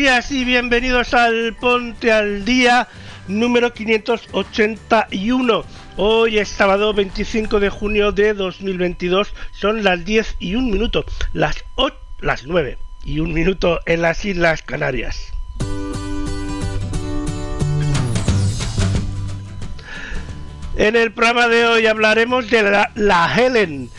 Días y bienvenidos al Ponte al Día número 581. Hoy es sábado 25 de junio de 2022, son las 10 y un minuto, las, o- las 9 y un minuto en las Islas Canarias. En el programa de hoy hablaremos de la Helen,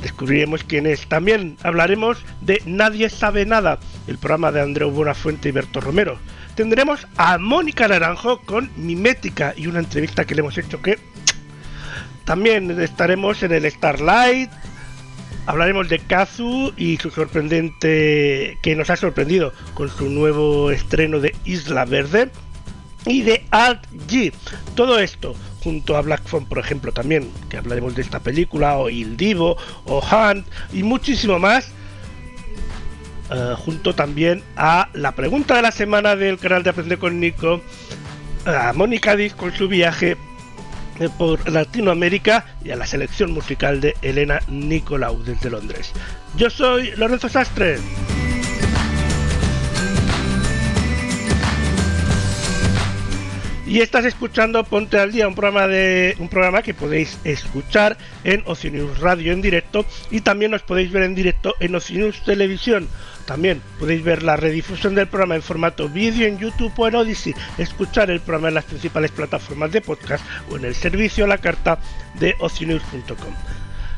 descubriremos quién es. También hablaremos de Nadie sabe nada, el programa de Andreu Buenafuente y Berto Romero. Tendremos a Mónica Naranjo con Mimética y una entrevista que le hemos hecho que también estaremos en el Starlight. Hablaremos de Kazu y su sorprendente que nos ha sorprendido con su nuevo estreno de Isla Verde y de Alt G. Todo esto junto a Black Phone, por ejemplo, también, que hablaremos de esta película, o Il Divo, o Hunt, y muchísimo más. Eh, junto también a la pregunta de la semana del canal de Aprender con Nico, a Mónica Diz con su viaje eh, por Latinoamérica y a la selección musical de Elena Nicolau desde Londres. Yo soy Lorenzo Sastre. Y estás escuchando Ponte al Día, un programa de un programa que podéis escuchar en Ocio News Radio en directo y también nos podéis ver en directo en Ocio News Televisión. También podéis ver la redifusión del programa en formato vídeo en YouTube o en Odyssey, escuchar el programa en las principales plataformas de podcast o en el servicio a la carta de ocionews.com.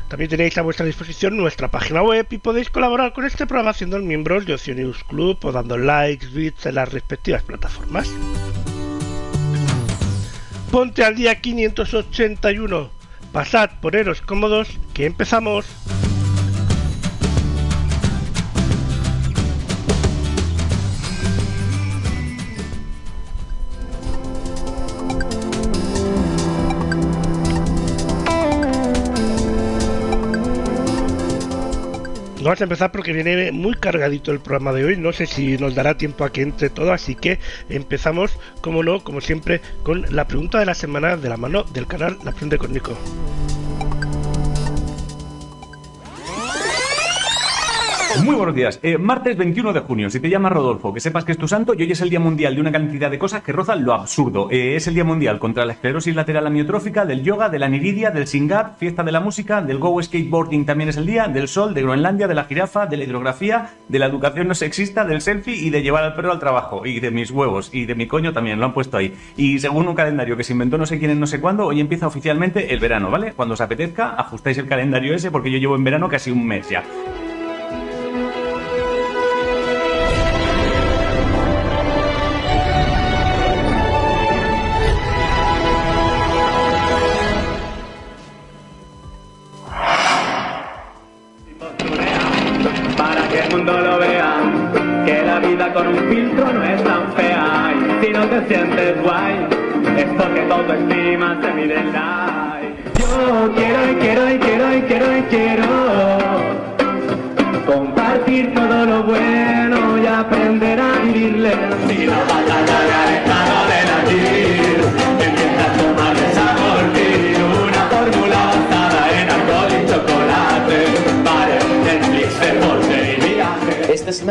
También tenéis a vuestra disposición nuestra página web y podéis colaborar con este programa siendo miembros de Ocio News Club o dando likes, bits en las respectivas plataformas. Ponte al día 581. Pasad, poneros cómodos, que empezamos. Vamos a empezar porque viene muy cargadito el programa de hoy. No sé si nos dará tiempo a que entre todo, así que empezamos, como no, como siempre, con la pregunta de la semana de la mano del canal La Aprende con Nico. Muy buenos días. Eh, martes 21 de junio. Si te llamas Rodolfo, que sepas que es tu santo y hoy es el Día Mundial de una cantidad de cosas que rozan lo absurdo. Eh, es el Día Mundial contra la esclerosis lateral amiotrófica, del yoga, de la niridia, del singap, fiesta de la música, del go skateboarding también es el día, del sol, de Groenlandia, de la jirafa, de la hidrografía, de la educación no sexista, del selfie y de llevar al perro al trabajo. Y de mis huevos y de mi coño también, lo han puesto ahí. Y según un calendario que se inventó no sé quién en no sé cuándo, hoy empieza oficialmente el verano, ¿vale? Cuando os apetezca, ajustáis el calendario ese porque yo llevo en verano casi un mes ya.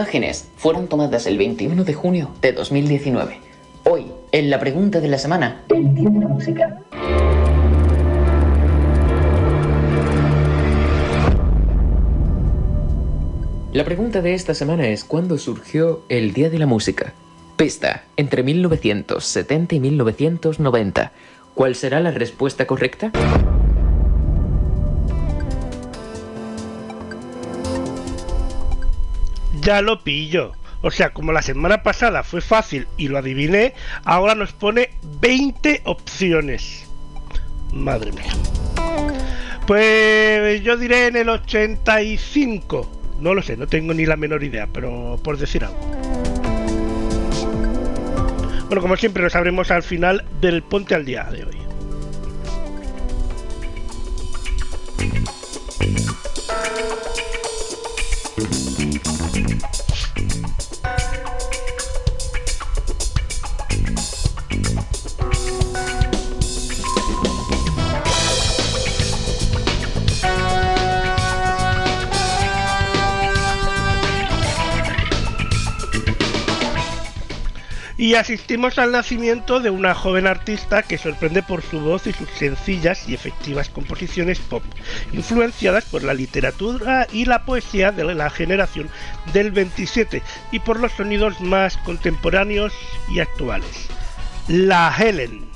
Imágenes fueron tomadas el 21 de junio de 2019. Hoy, en la pregunta de la semana. La pregunta de esta semana es ¿cuándo surgió el Día de la Música? Pista, entre 1970 y 1990. ¿Cuál será la respuesta correcta? Ya lo pillo. O sea, como la semana pasada fue fácil y lo adiviné, ahora nos pone 20 opciones. Madre mía. Pues yo diré en el 85. No lo sé, no tengo ni la menor idea, pero por decir algo. Bueno, como siempre lo sabremos al final del Ponte al Día de hoy. Y asistimos al nacimiento de una joven artista que sorprende por su voz y sus sencillas y efectivas composiciones pop, influenciadas por la literatura y la poesía de la generación del 27 y por los sonidos más contemporáneos y actuales. La Helen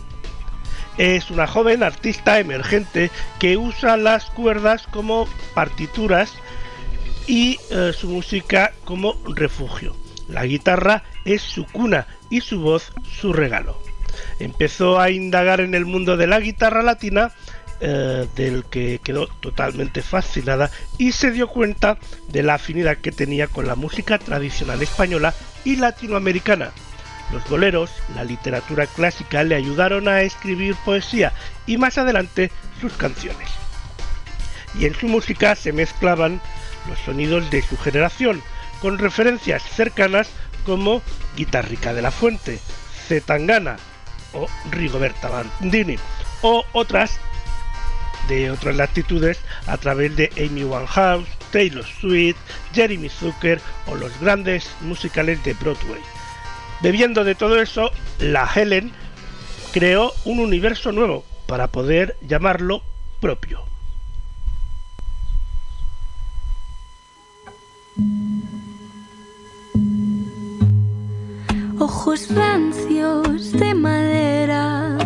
es una joven artista emergente que usa las cuerdas como partituras y eh, su música como refugio. La guitarra es su cuna y su voz su regalo. Empezó a indagar en el mundo de la guitarra latina, eh, del que quedó totalmente fascinada y se dio cuenta de la afinidad que tenía con la música tradicional española y latinoamericana. Los boleros, la literatura clásica le ayudaron a escribir poesía y más adelante sus canciones. Y en su música se mezclaban los sonidos de su generación, con referencias cercanas como Guitarrica de la Fuente, Zetangana o Rigoberta Bandini, o otras de otras latitudes a través de Amy Winehouse, Taylor Swift, Jeremy Zucker o los grandes musicales de Broadway. Bebiendo de todo eso, la Helen creó un universo nuevo para poder llamarlo propio. Ojos rancios de madera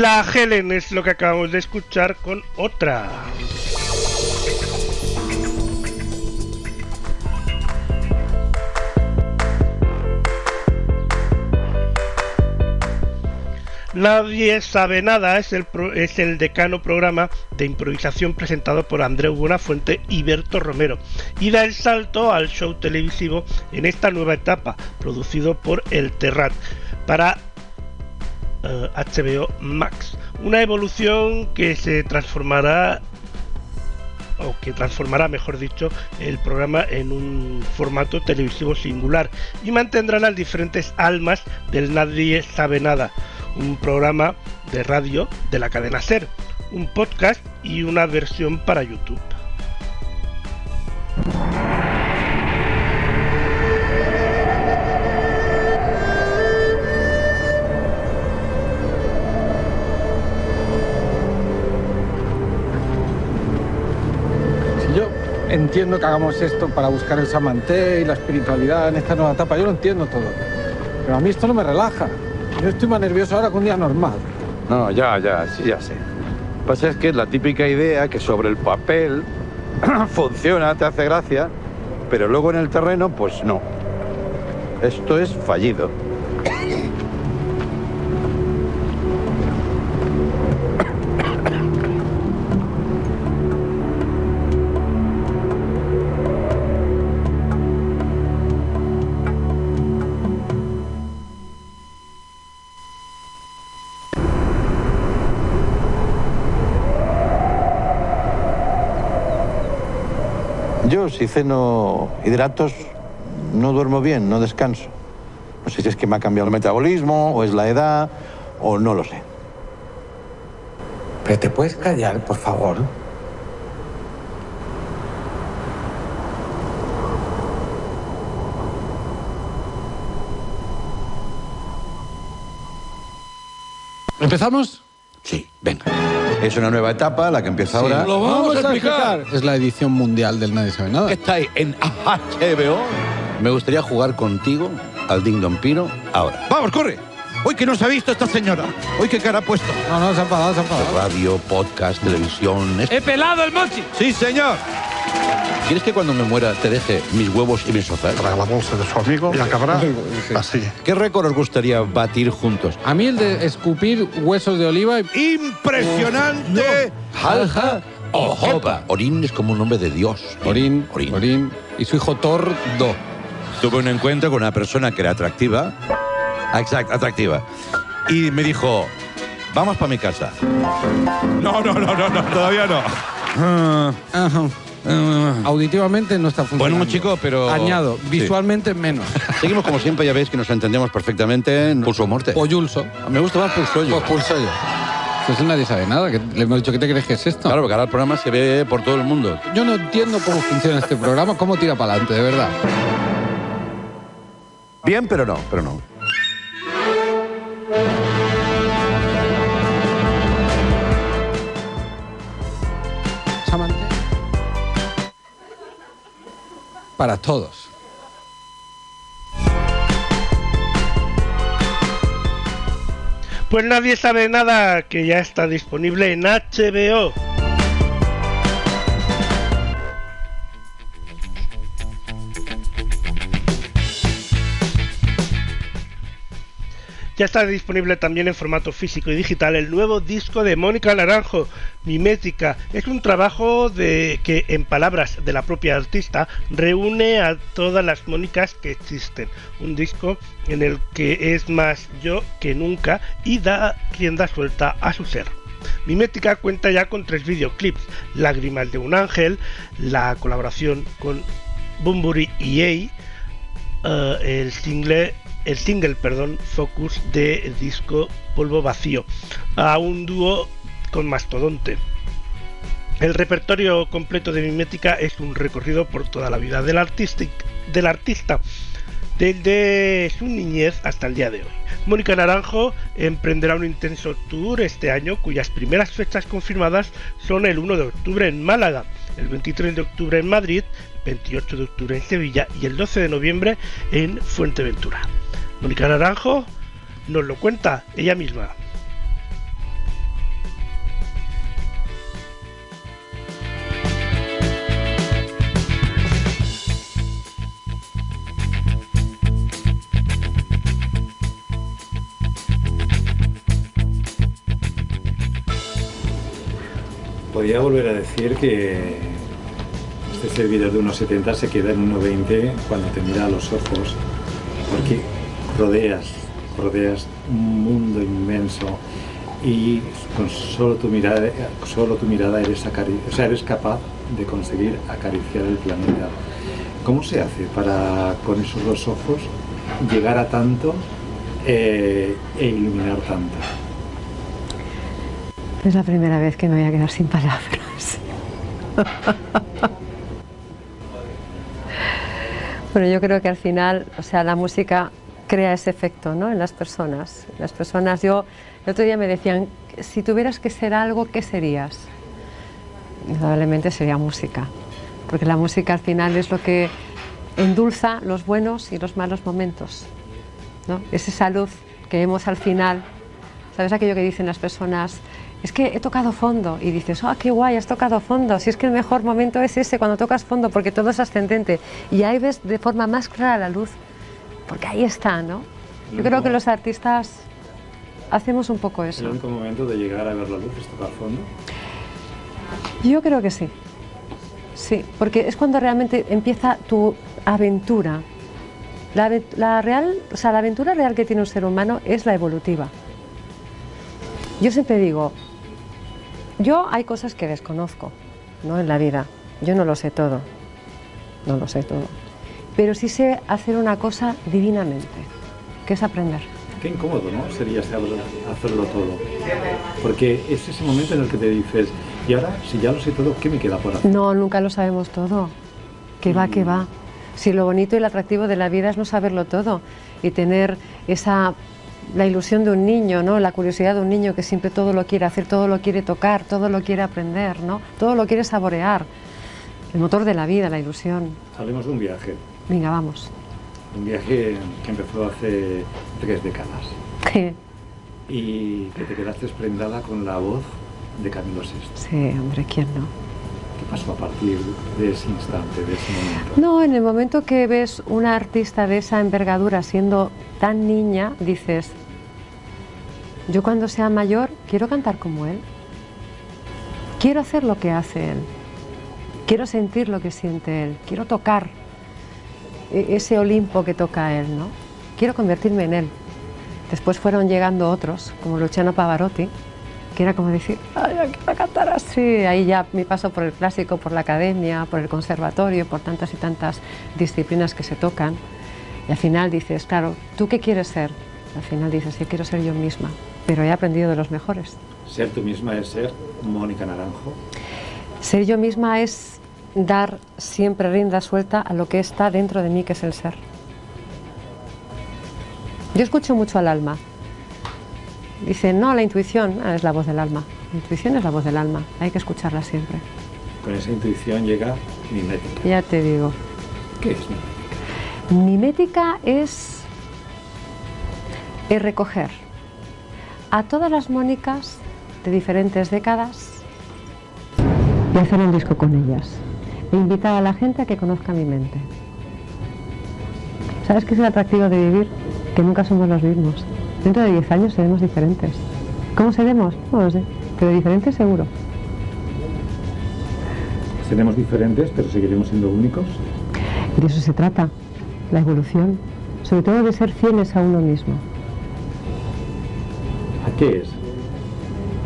La Helen es lo que acabamos de escuchar con otra. Nadie sabe nada es el, es el decano programa de improvisación presentado por Andreu Buenafuente y Berto Romero y da el salto al show televisivo en esta nueva etapa, producido por El Terrat, para eh, HBO Max. Una evolución que se transformará o que transformará, mejor dicho, el programa en un formato televisivo singular y mantendrá las diferentes almas del Nadie sabe nada, un programa de radio de la cadena Ser, un podcast y una versión para YouTube. Entiendo que hagamos esto para buscar el samanté y la espiritualidad en esta nueva etapa, yo lo entiendo todo. Pero a mí esto no me relaja. Yo estoy más nervioso ahora que un día normal. No, ya, ya, sí, ya sé. Lo que pasa es que es la típica idea que sobre el papel funciona, te hace gracia, pero luego en el terreno, pues no. Esto es fallido. Si ceno hidratos, no duermo bien, no descanso. No sé si es que me ha cambiado el metabolismo, o es la edad, o no lo sé. Pero te puedes callar, por favor. ¿Empezamos? Sí, venga. Es una nueva etapa, la que empieza ahora. Lo vamos, a explicar. Es la edición mundial del Nadie sabe nada. Estáis en HBO. Me gustaría jugar contigo al Ding Don Pino ahora. ¡Vamos, corre! Hoy que no se ha visto esta señora. Hoy qué cara ha puesto. No, no, se ha enfadado, se ha enfadado. Radio, podcast, televisión. es- ¡He pelado el mochi! ¡Sí, señor! ¿Quieres que cuando me muera te deje mis huevos y mis sofás? Para la bolsa de su amigo y acabará así. ¿Qué récord os gustaría batir juntos? A mí el de escupir huesos de oliva y... ¡Impresionante! Jalja o Jopa. Orín es como un nombre de Dios. Orín, Orín. Orín. Y su hijo Thor, Do. Tuve un encuentro con una persona que era atractiva. Ah, Exacto, atractiva. Y me dijo, vamos para mi casa. No, no, no, no, no todavía no. Ajá. Ah. Auditivamente no está funcionando. Bueno, chico, pero... Añado, Sí. visualmente menos. Seguimos como siempre, ya veis que nos entendemos perfectamente. Pulso muerte. Poyulso. Me gusta más pulso yo. Pues pulso yo. Pues nadie sabe nada. que le hemos dicho, ¿qué te crees que es esto? Claro, porque ahora el programa se ve por todo el mundo. Yo no entiendo cómo funciona este programa, cómo tira para adelante, de verdad. Bien, pero no, pero no. Para todos. Pues nadie sabe nada que ya está disponible en HBO. Ya está disponible también en formato físico y digital el nuevo disco de Mónica Naranjo, Mimética. Es un trabajo de que, en palabras de la propia artista, reúne a todas las Mónicas que existen. Un disco en el que es más yo que nunca y da rienda suelta a su ser. Mimética cuenta ya con tres videoclips, Lágrimas de un ángel, la colaboración con Bumburi EA, eh, el single el single perdón Focus de disco Polvo Vacío a un dúo con Mastodonte El repertorio completo de Mimética es un recorrido por toda la vida del, del artista, desde su niñez hasta el día de hoy. Mónica Naranjo emprenderá un intenso tour este año cuyas primeras fechas confirmadas son el 1 de octubre en Málaga, el 23 de octubre en Madrid, 28 de octubre en Sevilla y el 12 de noviembre en Fuenteventura. Mónica Naranjo nos lo cuenta ella misma. Podría volver a decir que este servidor de 1,70 se queda en 1,20 cuando te mira a los ojos, porque rodeas, rodeas un mundo inmenso y con solo tu mirada, solo tu mirada eres, eres capaz de conseguir acariciar el planeta. ¿Cómo se hace para con esos dos ojos llegar a tanto eh, e iluminar tanto? Es la primera vez que me voy a quedar sin palabras. bueno, yo creo que al final, o sea, la música crea ese efecto ¿no? en las personas. Las personas, yo, el otro día me decían, si tuvieras que ser algo, ¿qué serías? Indudablemente sería música, porque la música al final es lo que endulza los buenos y los malos momentos. ¿no? Es esa luz que vemos al final. ¿Sabes aquello que dicen las personas? Es que he tocado fondo y dices, ¡ah, qué guay, has tocado fondo! Si es que el mejor momento es ese, cuando tocas fondo, porque todo es ascendente. Y ahí ves de forma más clara la luz, porque ahí está, ¿no? Yo creo que los artistas hacemos un poco El eso. único momento de llegar a ver la luz es tocar fondo. Yo creo que sí. Sí, porque es cuando realmente empieza tu aventura. La, la real, o sea, la aventura real que tiene un ser humano es la evolutiva. Yo siempre digo, yo hay cosas que desconozco, ¿no? En la vida. Yo no lo sé todo. No lo sé todo. Pero sí sé hacer una cosa divinamente, que es aprender. Qué incómodo, ¿no? Sería saber hacerlo todo. Porque es ese momento en el que te dices, y ahora, si ya lo sé todo, ¿qué me queda por hacer? No, nunca lo sabemos todo. Que va, que va. Si lo bonito y lo atractivo de la vida es no saberlo todo y tener esa la ilusión de un niño, ¿no? La curiosidad de un niño que siempre todo lo quiere hacer, todo lo quiere tocar, todo lo quiere aprender, ¿no? Todo lo quiere saborear. El motor de la vida, la ilusión. Hablemos de un viaje. Venga, vamos. Un viaje que empezó hace tres décadas. Sí, Y que te quedaste prendada con la voz de Camilo VI. sí, hombre, ¿quién no? ¿Qué pasó a partir de ese instante, de ese momento? No, en el momento que ves una artista de esa envergadura siendo tan niña, dices, yo cuando sea mayor quiero cantar como él. Quiero hacer lo que hace él. Quiero sentir lo que siente él. Quiero tocar ese Olimpo que toca él, ¿no? Quiero convertirme en él. Después fueron llegando otros, como Luciano Pavarotti, que era como decir, ay, yo quiero cantar así. Ahí ya mi paso por el clásico, por la academia, por el conservatorio, por tantas y tantas disciplinas que se tocan. Y al final dices, claro, ¿tú qué quieres ser? Al final dices, yo quiero ser yo misma, pero he aprendido de los mejores. Ser tú misma es ser Mónica Naranjo. Ser yo misma es dar siempre rienda suelta a lo que está dentro de mí, que es el ser. Yo escucho mucho al alma. Dicen, no, la intuición ah, es la voz del alma. La intuición es la voz del alma, hay que escucharla siempre. Con esa intuición llega mimética. Ya te digo. ¿Qué es mimética? Mimética es, es recoger a todas las Mónicas de diferentes décadas y hacer un disco con ellas. Invitar a la gente a que conozca mi mente. ¿Sabes qué es el atractivo de vivir? Que nunca somos los mismos. Dentro de 10 años seremos diferentes. ¿Cómo seremos? No lo sé, pero diferentes seguro. Seremos diferentes, pero seguiremos siendo únicos. Y de eso se trata, la evolución. Sobre todo de ser fieles a uno mismo. ¿A qué es?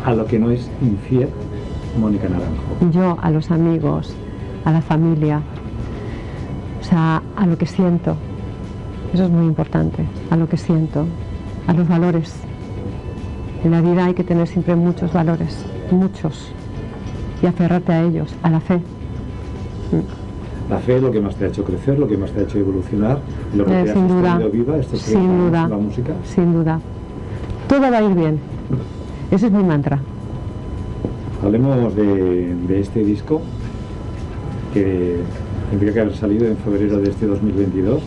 A lo que no es infiel Mónica Naranjo. yo a los amigos, a la familia, o sea, a lo que siento. Eso es muy importante, a lo que siento, a los valores. En la vida hay que tener siempre muchos valores, muchos. y aferrarte a ellos, a la fe. La fe es lo que más te ha hecho crecer, lo que más te ha hecho evolucionar, lo que Eh, te ha sin sostenido viva estos Sin 30 años duda. la música. Sin duda. Todo va a ir bien. Ese es mi mantra. Hablemos de, de este disco que tendría que haber salido en febrero de este 2022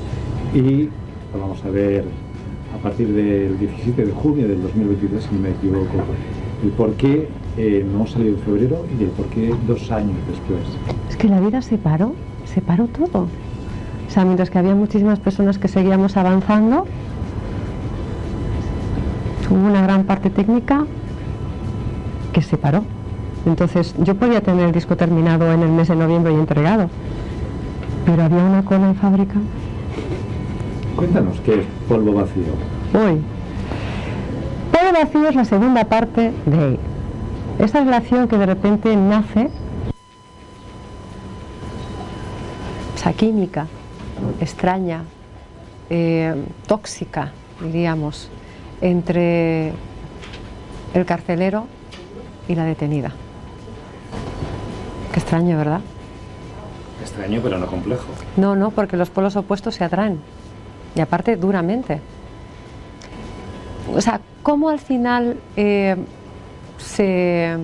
y lo vamos a ver a partir del 17 de junio del 2022, si no me equivoco, el por qué eh, no salió en febrero y el por qué dos años después. Es que la vida se paró, se paró todo. O sea, mientras que había muchísimas personas que seguíamos avanzando, hubo una gran parte técnica que se paró. Entonces, yo podía tener el disco terminado en el mes de noviembre y entregado, pero había una cola en fábrica. Cuéntanos qué es polvo vacío. Hoy. Todo vacío es la segunda parte de él. Esta relación que de repente nace, esa química extraña, eh, tóxica, diríamos, entre el carcelero y la detenida. Qué extraño, ¿verdad? Extraño, pero no complejo. No, no, porque los polos opuestos se atraen. Y aparte, duramente. O sea, ¿cómo al final eh, se...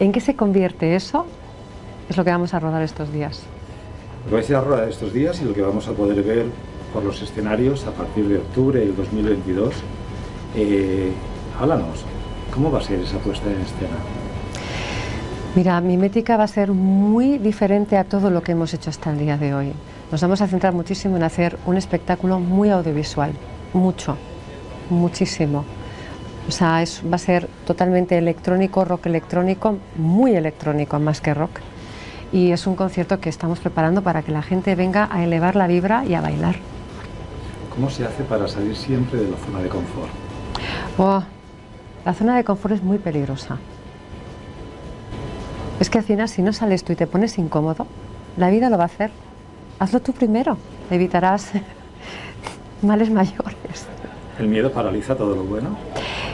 ¿En qué se convierte eso? Es lo que vamos a rodar estos días. Lo que vais a ir a rodar estos días y lo que vamos a poder ver por los escenarios a partir de octubre del 2022. Eh, háblanos, ¿cómo va a ser esa puesta en escena? Mira, Mimética va a ser muy diferente a todo lo que hemos hecho hasta el día de hoy. Nos vamos a centrar muchísimo en hacer un espectáculo muy audiovisual, mucho, muchísimo. O sea, es- va a ser totalmente electrónico, rock electrónico, muy electrónico más que rock. Y es un concierto que estamos preparando para que la gente venga a elevar la vibra y a bailar. ¿Cómo se hace para salir siempre de la zona de confort? Oh, la zona de confort es muy peligrosa. Es que al final si no sales tú y te pones incómodo, la vida lo va a hacer. Hazlo tú primero, evitarás males mayores. ¿El miedo paraliza todo lo bueno?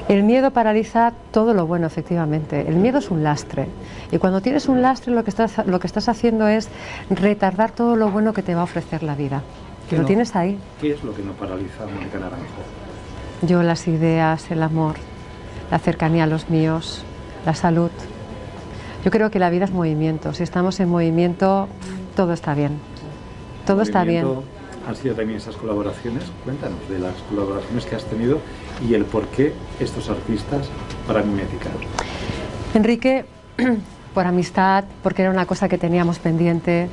El miedo paraliza todo lo bueno, efectivamente. El miedo es un lastre. Y cuando tienes un lastre, lo que estás, lo que estás haciendo es retardar todo lo bueno que te va a ofrecer la vida. Que ¿Qué lo no? tienes ahí. ¿Qué es lo que no paraliza a Mónica Naranjo? Yo, las ideas, el amor, la cercanía a los míos, la salud. Yo creo que la vida es movimiento. Si estamos en movimiento, todo está bien. Todo está bien. Han sido también esas colaboraciones. Cuéntanos de las colaboraciones que has tenido y el por qué estos artistas para Mimética. Enrique, por amistad, porque era una cosa que teníamos pendiente.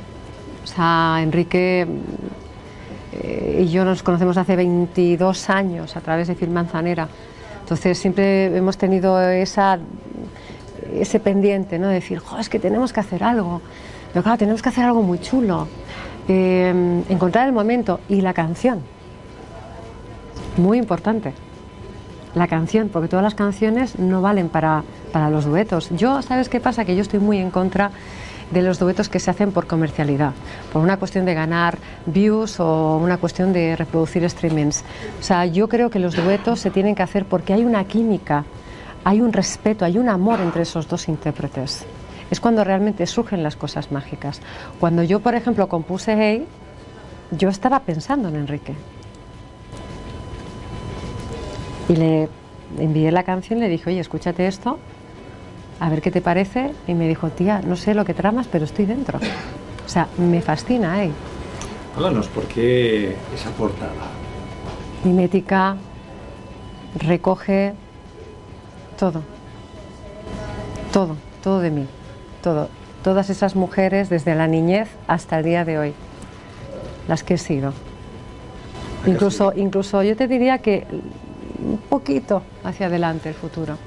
O sea, Enrique eh, y yo nos conocemos hace 22 años a través de Film Manzanera. Entonces siempre hemos tenido esa, ese pendiente, ¿no? De decir, "Jo, es que tenemos que hacer algo. Pero claro, tenemos que hacer algo muy chulo. Eh, encontrar el momento y la canción. Muy importante la canción, porque todas las canciones no valen para, para los duetos. Yo, ¿sabes qué pasa? Que yo estoy muy en contra de los duetos que se hacen por comercialidad, por una cuestión de ganar views o una cuestión de reproducir streamings. O sea, yo creo que los duetos se tienen que hacer porque hay una química, hay un respeto, hay un amor entre esos dos intérpretes. Es cuando realmente surgen las cosas mágicas. Cuando yo, por ejemplo, compuse Hey, yo estaba pensando en Enrique. Y le envié la canción, le dije, oye, escúchate esto, a ver qué te parece. Y me dijo, tía, no sé lo que tramas, pero estoy dentro. O sea, me fascina, ¿eh? Háblanos, ¿por qué esa portada? Mimética recoge todo, todo, todo de mí, todo. Todas esas mujeres desde la niñez hasta el día de hoy, las que he sido. Incluso, incluso yo te diría que un poquito hacia adelante el futuro.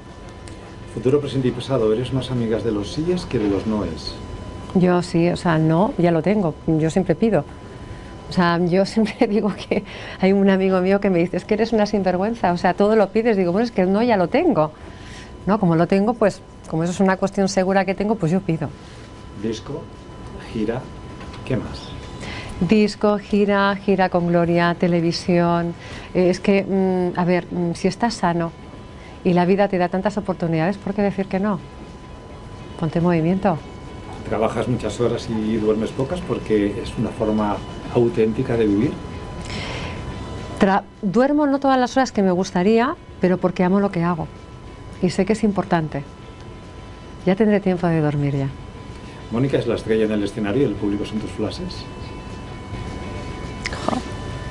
Futuro, presente y pasado, eres más amigas de los síes que de los noes. Yo sí, o sea, no, ya lo tengo, yo siempre pido. O sea, yo siempre digo que hay un amigo mío que me dice, es que eres una sinvergüenza, o sea, todo lo pides, digo, bueno, es que el no ya lo tengo. No, como lo tengo, pues, como eso es una cuestión segura que tengo, pues yo pido. Disco, gira, ¿qué más? Disco, gira, gira con gloria, televisión. Eh, es que, mm, a ver, mm, si estás sano y la vida te da tantas oportunidades, ¿por qué decir que no? ponte en movimiento. ¿Trabajas muchas horas y duermes pocas porque es una forma auténtica de vivir? Tra- duermo no todas las horas que me gustaría, pero porque amo lo que hago. Y sé que es importante. Ya tendré tiempo de dormir ya. Mónica es la estrella en el escenario y el público son tus flashes.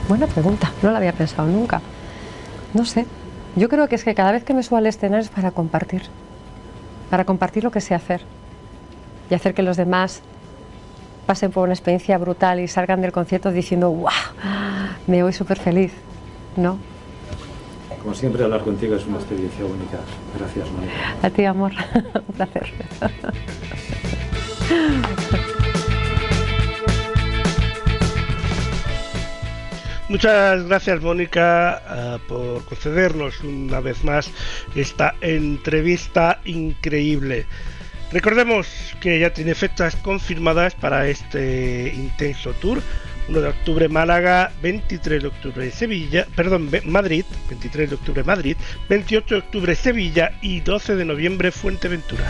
Buena pregunta, no la había pensado nunca. No sé. Yo creo que es que cada vez que me subo al escenario es para compartir. Para compartir lo que sé hacer. Y hacer que los demás pasen por una experiencia brutal y salgan del concierto diciendo, ¡guau! Me voy súper feliz. ¿No? Como siempre, hablar contigo es una experiencia única. Gracias, Mónica. A ti, amor. Un placer. Muchas gracias Mónica ah, por concedernos una vez más esta entrevista increíble. Recordemos que ya tiene fechas confirmadas para este intenso tour. 1 de octubre Málaga, 23 de octubre Sevilla, perdón, Madrid, 23 de octubre Madrid, 28 de octubre Sevilla y 12 de noviembre Fuenteventura.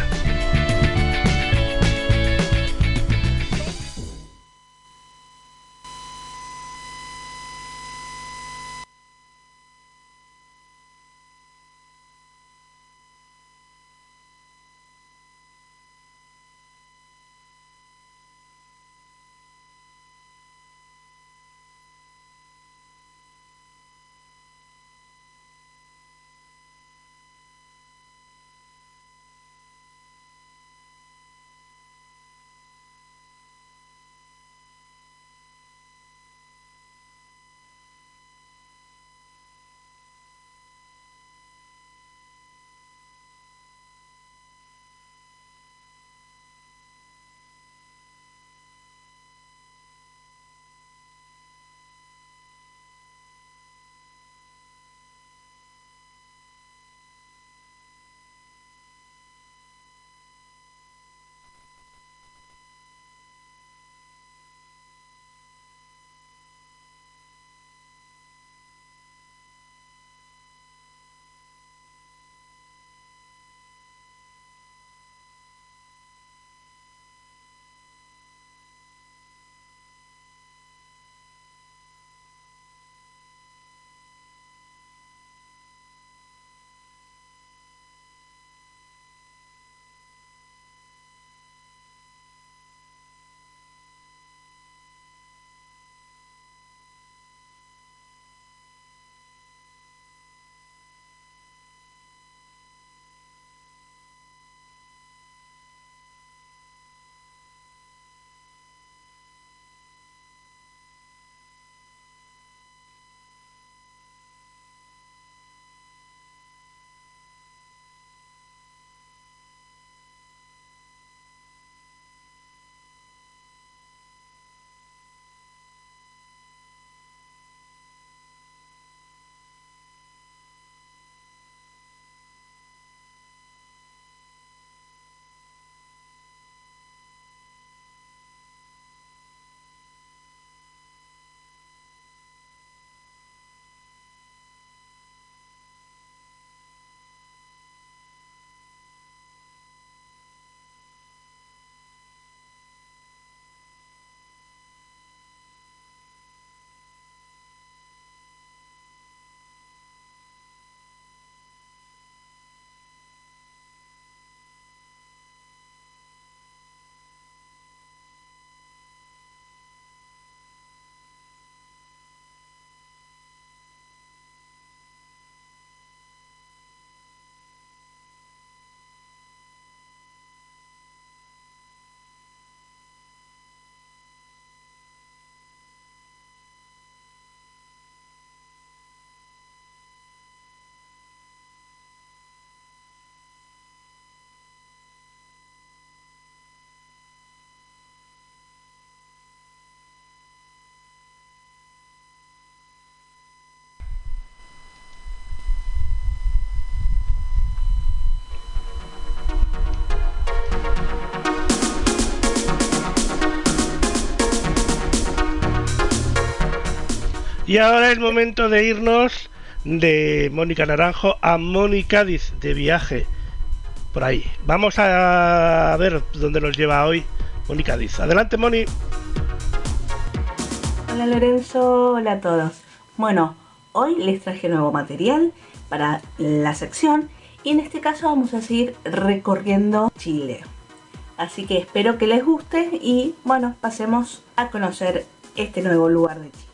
Y ahora es momento de irnos de Mónica Naranjo a Mónica de viaje. por ahí. Vamos a ver dónde nos lleva hoy Mónica Diz. Adelante, Moni. Hola Lorenzo, hola a todos. Bueno, hoy les traje nuevo material para la sección y en este caso vamos a seguir recorriendo Chile. Así que espero que les guste y bueno, pasemos a conocer este nuevo lugar de Chile.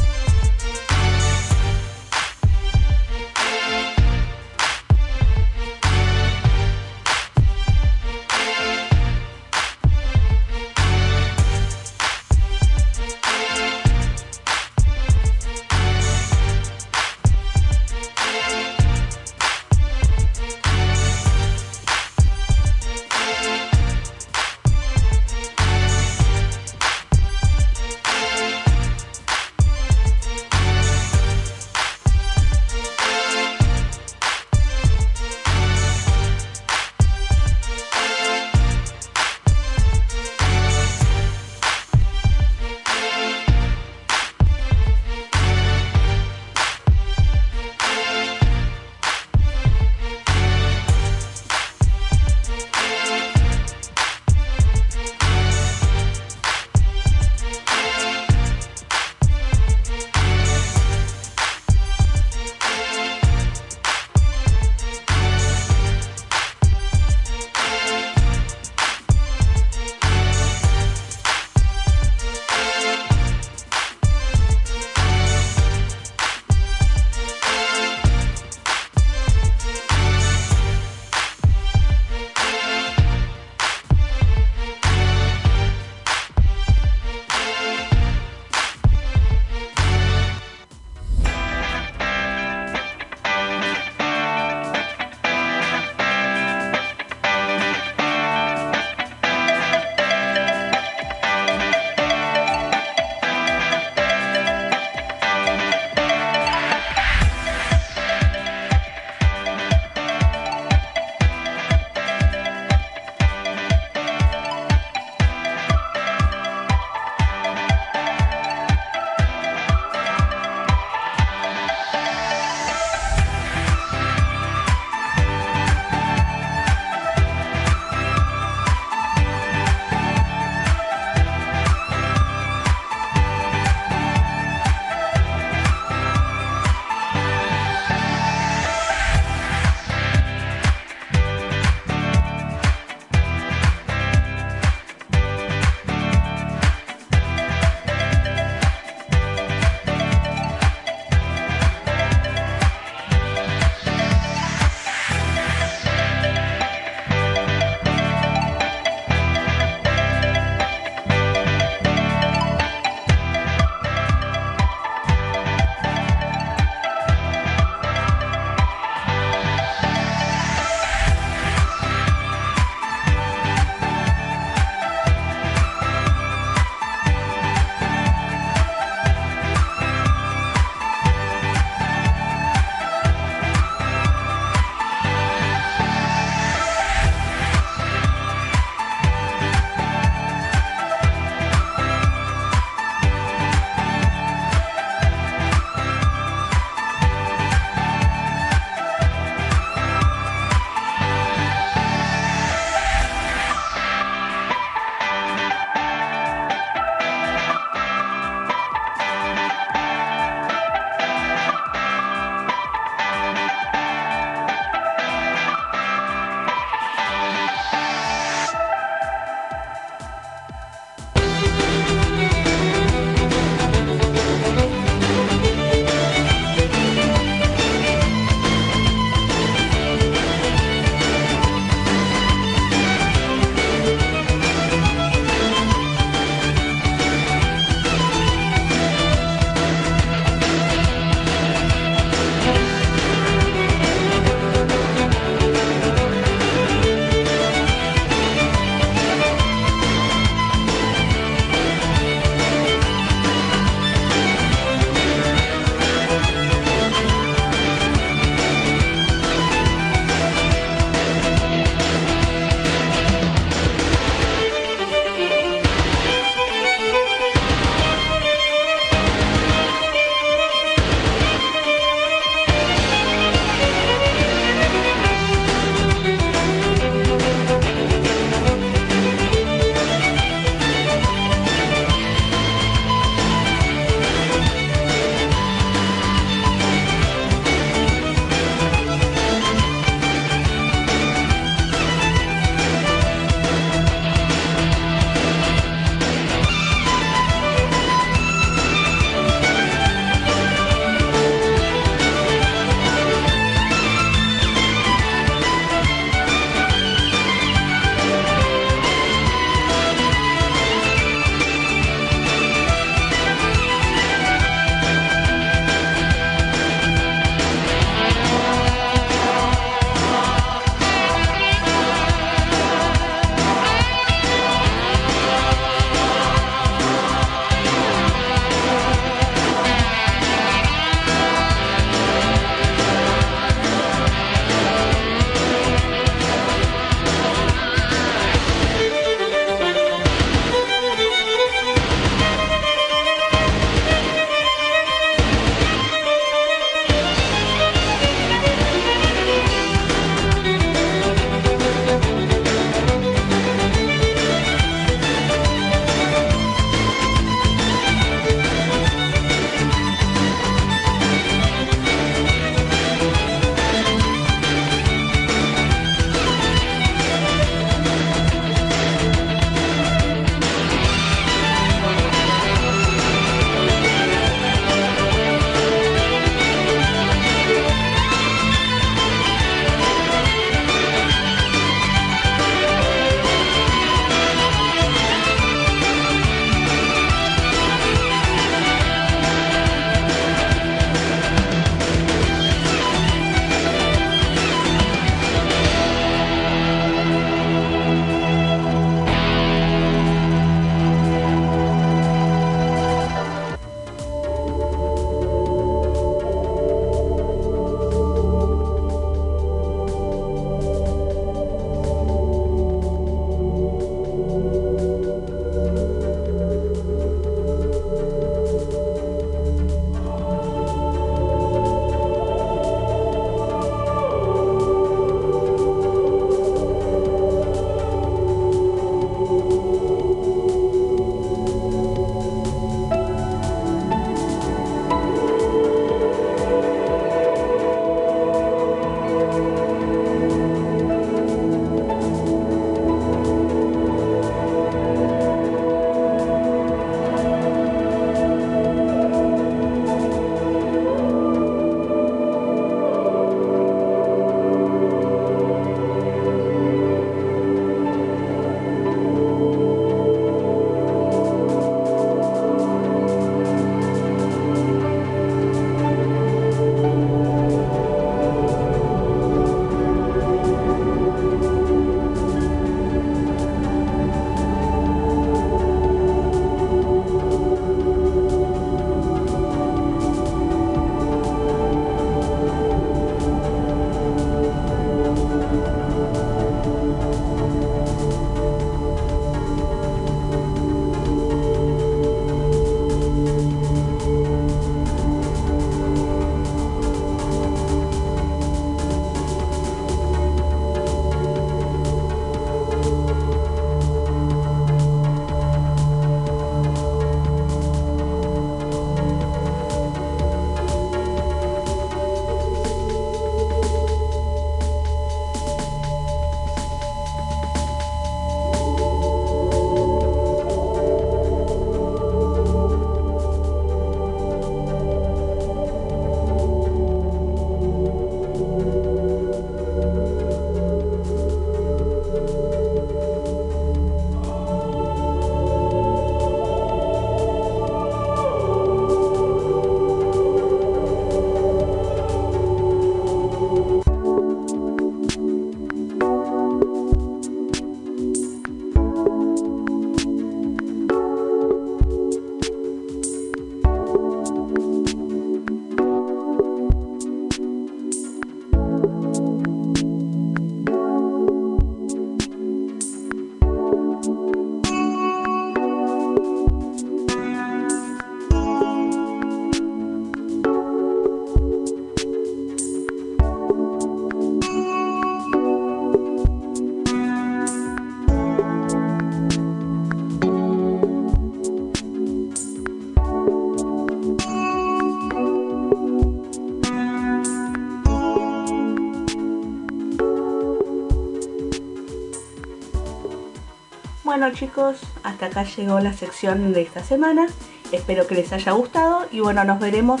Bueno chicos, hasta acá llegó la sección de esta semana. Espero que les haya gustado y bueno, nos veremos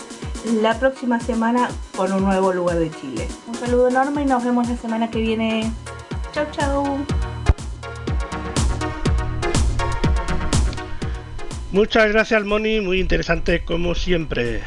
la próxima semana con un nuevo lugar de Chile. Un saludo enorme y nos vemos la semana que viene. Chau chau. Muchas gracias Moni, muy interesante como siempre.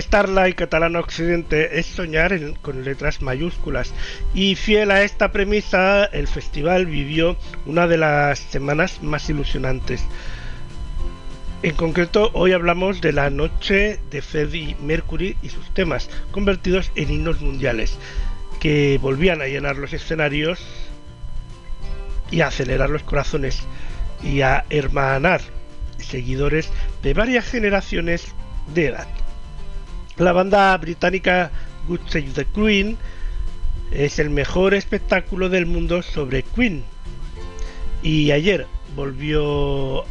Starlight catalano occidente es soñar con letras mayúsculas y fiel a esta premisa el festival vivió una de las semanas más ilusionantes. En concreto, hoy hablamos de la noche de Freddie Mercury y sus temas, convertidos en himnos mundiales, que volvían a llenar los escenarios y a acelerar los corazones y a hermanar seguidores de varias generaciones de edad. La banda británica Good Save the Queen es el mejor espectáculo del mundo sobre Queen. Y ayer volvió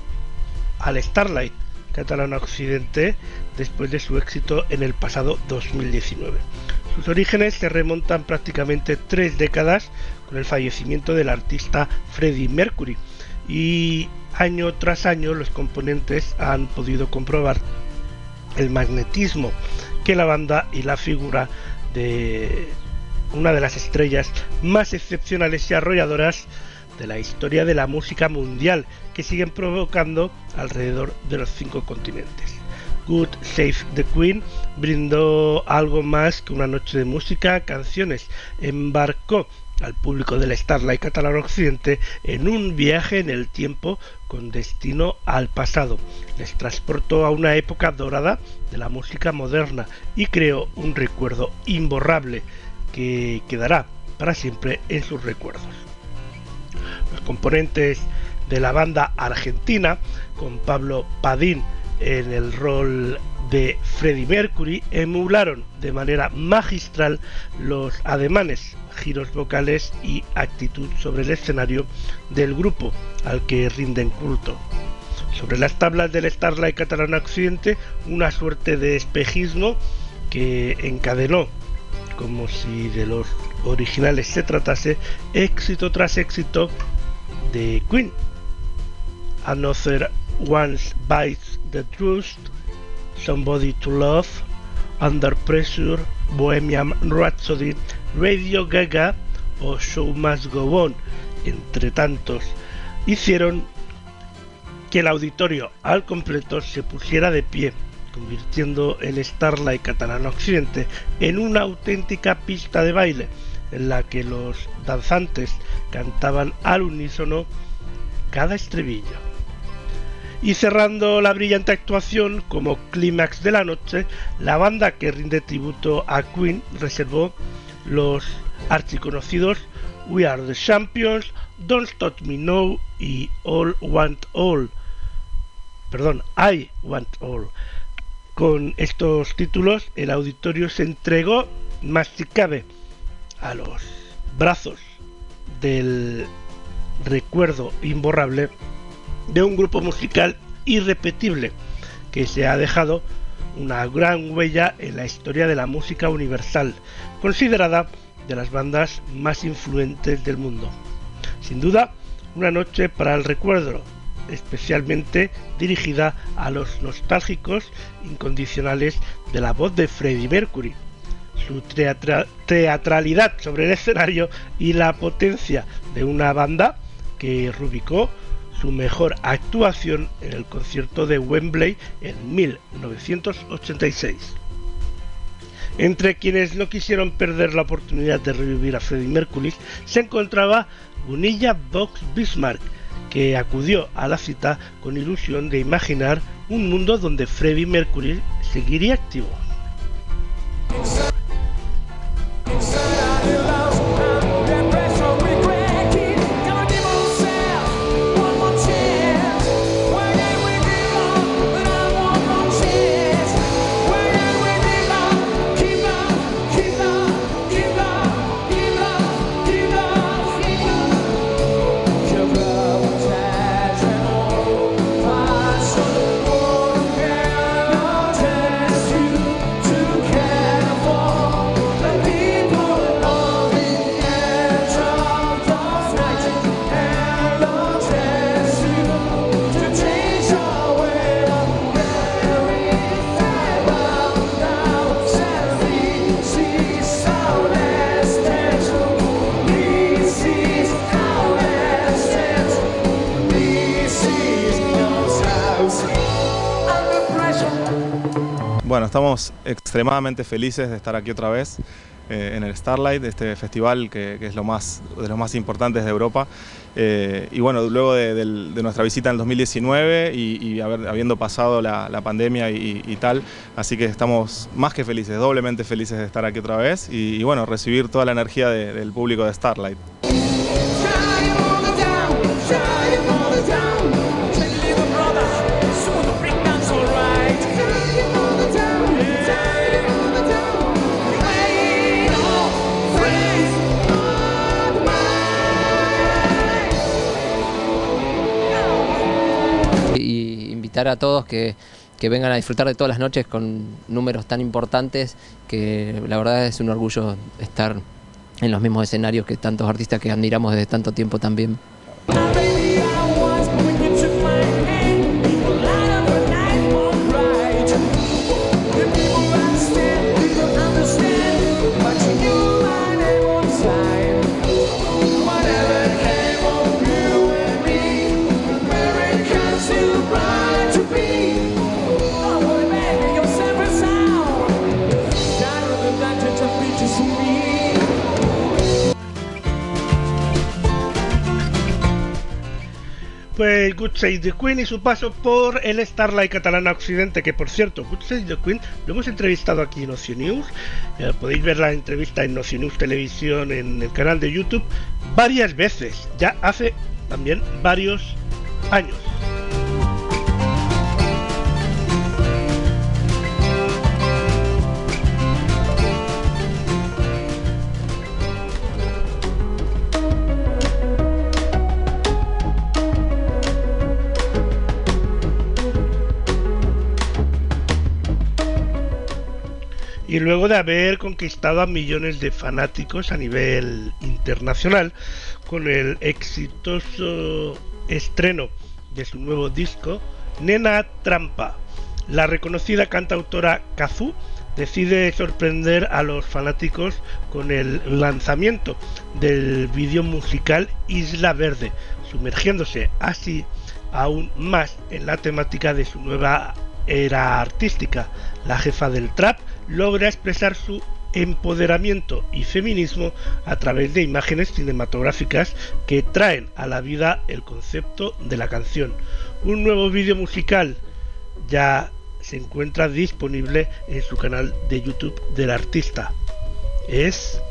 al Starlight Catalán Occidente después de su éxito en el pasado 2019. Sus orígenes se remontan prácticamente tres décadas con el fallecimiento del artista Freddie Mercury y año tras año los componentes han podido comprobar el magnetismo que la banda y la figura de una de las estrellas más excepcionales y arrolladoras de la historia de la música mundial que siguen provocando alrededor de los cinco continentes. Good Save the Queen brindó algo más que una noche de música, canciones, embarcó al público del Starlight Catalán Occidente en un viaje en el tiempo con destino al pasado. Les transportó a una época dorada de la música moderna y creó un recuerdo imborrable que quedará para siempre en sus recuerdos. Los componentes de la banda argentina, con Pablo Padín en el rol de Freddie Mercury, emularon de manera magistral los ademanes, giros vocales y actitud sobre el escenario del grupo al que rinden culto. Sobre las tablas del Starlight Catalana Occidente, una suerte de espejismo que encadenó, como si de los originales se tratase, éxito tras éxito de Queen. Another Once Bites the Trust, Somebody to Love, Under Pressure, Bohemian Rhapsody, Radio Gaga o Show Must Go On, entre tantos, hicieron que el auditorio al completo se pusiera de pie, convirtiendo el Starlight Catalán Occidente en una auténtica pista de baile, en la que los danzantes cantaban al unísono cada estribillo. Y cerrando la brillante actuación como clímax de la noche, la banda que rinde tributo a Queen reservó los archiconocidos We Are the Champions, Don't Stop Me Now y All Want All. Perdón, I Want All. Con estos títulos el auditorio se entregó más si cabe a los brazos del recuerdo imborrable de un grupo musical irrepetible que se ha dejado una gran huella en la historia de la música universal, considerada de las bandas más influentes del mundo. Sin duda, una noche para el recuerdo, especialmente dirigida a los nostálgicos incondicionales de la voz de Freddie Mercury, su teatra teatralidad sobre el escenario y la potencia de una banda que rubicó su mejor actuación en el concierto de Wembley en 1986. Entre quienes no quisieron perder la oportunidad de revivir a Freddie Mercury se encontraba Gunilla Vox Bismarck, que acudió a la cita con ilusión de imaginar un mundo donde Freddie Mercury seguiría activo. Estamos extremadamente felices de estar aquí otra vez eh, en el Starlight, este festival que, es lo más, de los más importantes de Europa. Eh, y bueno, luego de, nuestra visita en el 2019 y, habiendo pasado la, pandemia y, tal, así que estamos más que felices, doblemente felices de estar aquí otra vez y, bueno, recibir toda la energía de- del público de Starlight. Invitar a todos que, que vengan a disfrutar de todas las noches con números tan importantes que la verdad es un orgullo estar en los mismos escenarios que tantos artistas que admiramos desde tanto tiempo también. Good Save the y su paso por el Starlight Catalana Occidente, que por cierto, Good Save the Queen lo hemos entrevistado aquí en Ocio News. Eh, podéis ver la entrevista en Ocio News Televisión en el canal de YouTube varias veces, ya hace también varios años. Y luego de haber conquistado a millones de fanáticos a nivel internacional con el exitoso estreno de su nuevo disco Nena Trampa. La reconocida cantautora Kazu decide sorprender a los fanáticos con el lanzamiento del vídeo musical Isla Verde, sumergiéndose así aún más en la temática de su nueva era artística. La jefa del trap logra expresar su empoderamiento y feminismo a través de imágenes cinematográficas que traen a la vida el concepto de la canción. Un nuevo vídeo musical ya se encuentra disponible en su canal de YouTube del artista. Es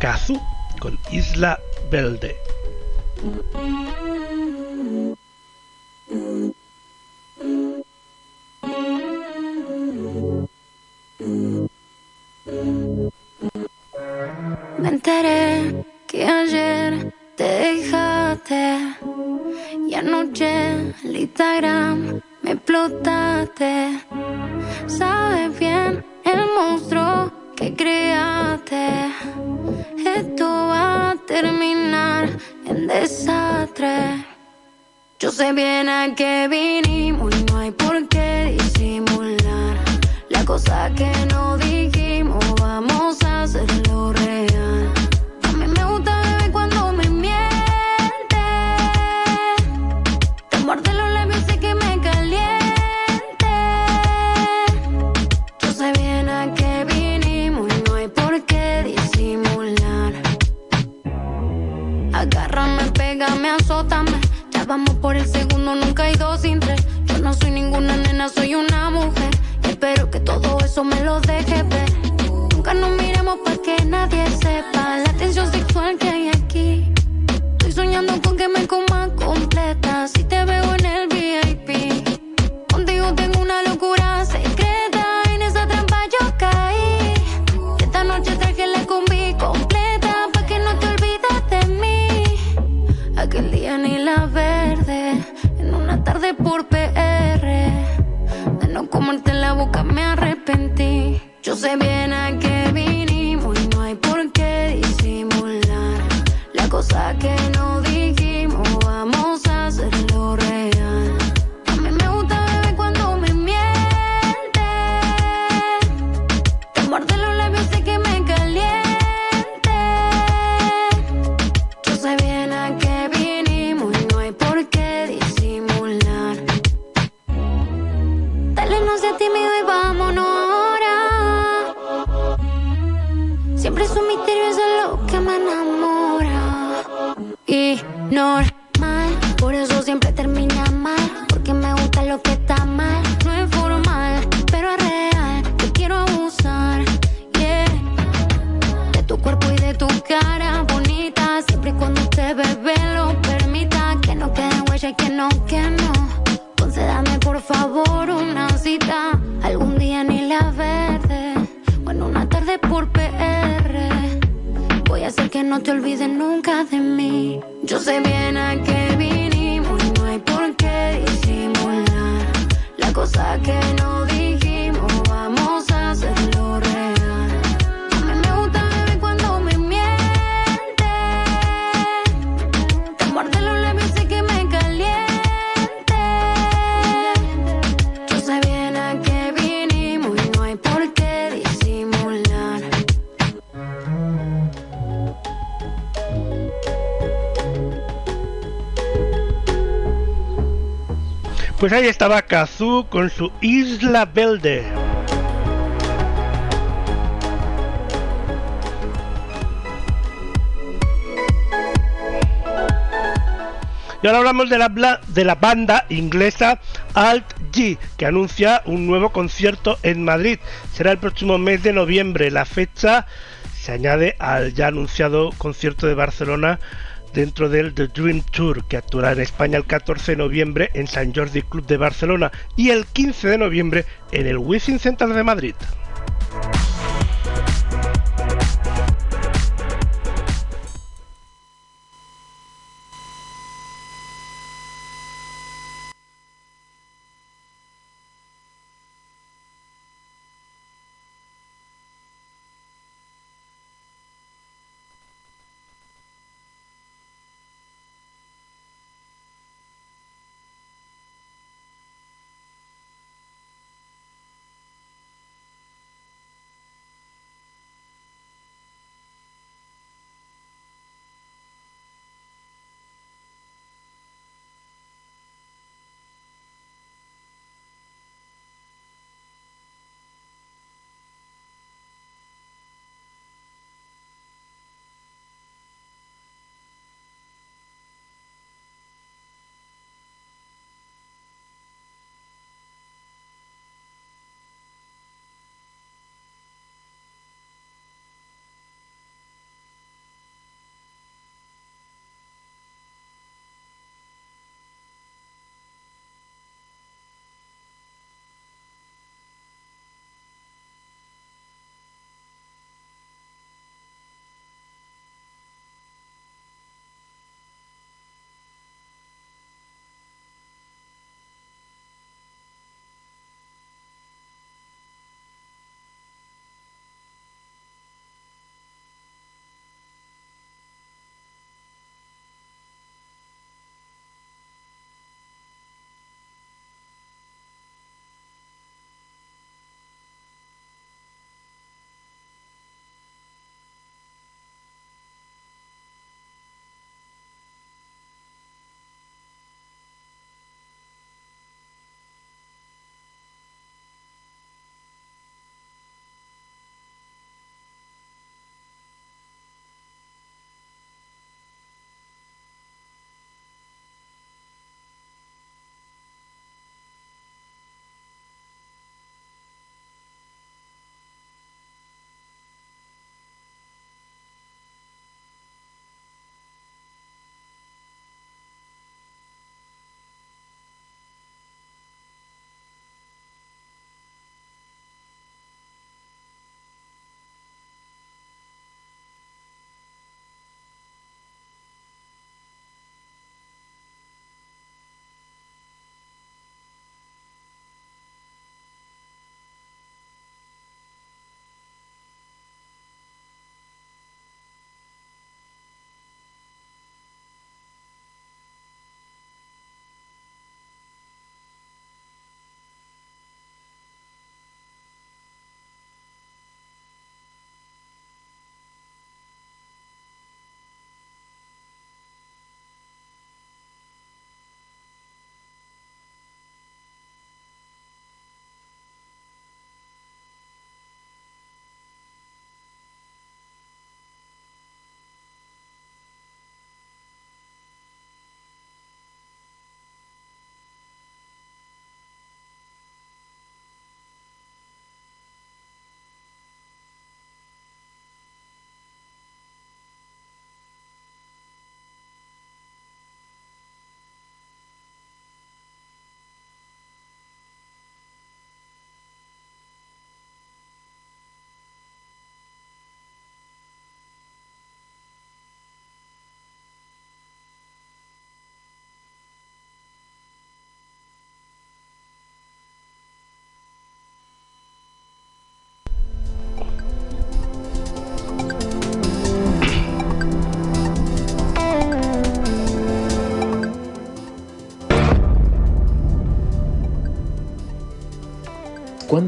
Kazu con Isla Verde. Me enteré que ayer te dejaste y anoche el Instagram me explotaste. Sabes bien el monstruo que creaste. Esto va a terminar en desastre. Yo sé bien a qué vinimos no hay por qué disimular. Cosa que no dijimos, vamos a hacerlo real. A mí me gusta beber cuando me mientes. Te muerde los labios, sé que me caliente. Yo sé bien a qué vinimos y no hay por qué disimular. Agárrame, pégame, azótame. Ya vamos por el segundo, nunca hay dos sin tres. Yo no soy ninguna nena, soy una mujer. Me lo deje estaba con su Isla Verde. Y ahora hablamos de la, de la banda inglesa Alt G, que anuncia un nuevo concierto en Madrid. Será el próximo mes de noviembre. La fecha se añade al ya anunciado concierto de Barcelona dentro del The Dream Tour, que actuará en España el 14 de noviembre en San Jordi Club de Barcelona y el 15 de noviembre en el Wizzing Center de Madrid.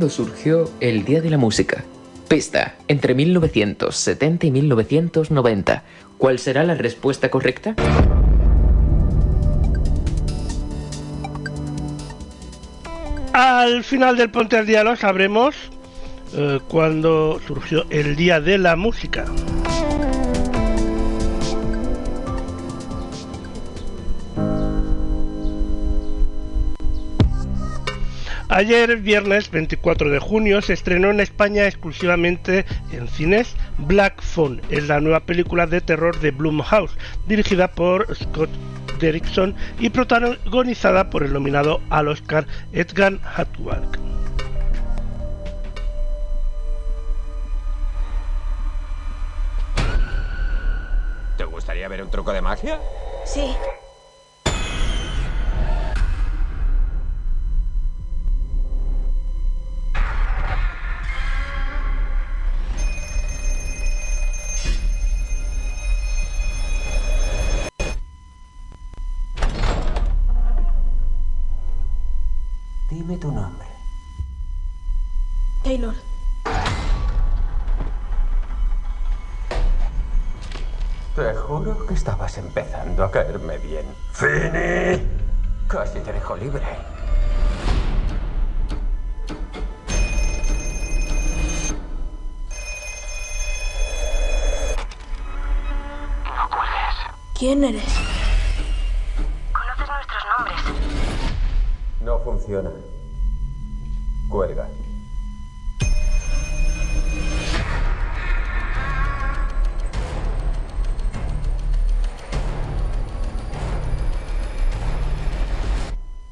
Cuándo surgió el Día de la Música? Pista, entre 1970 y 1990. ¿Cuál será la respuesta correcta? Al final del Ponte Día lo sabremos eh, cuando surgió el Día de la Música. Ayer, viernes 24 de junio, se estrenó en España exclusivamente en cines Black Phone, es la nueva película de terror de Blumhouse, dirigida por Scott Derrickson y protagonizada por el nominado al Oscar Edgar Hatwalk. ¿Te gustaría ver un truco de magia? Sí. Dime tu nombre. Taylor. Te juro que estabas empezando a caerme bien. ¡Fini! Casi te dejo libre. ¿Quién eres? ¿Conoces nuestros nombres? No funciona. Cuelga.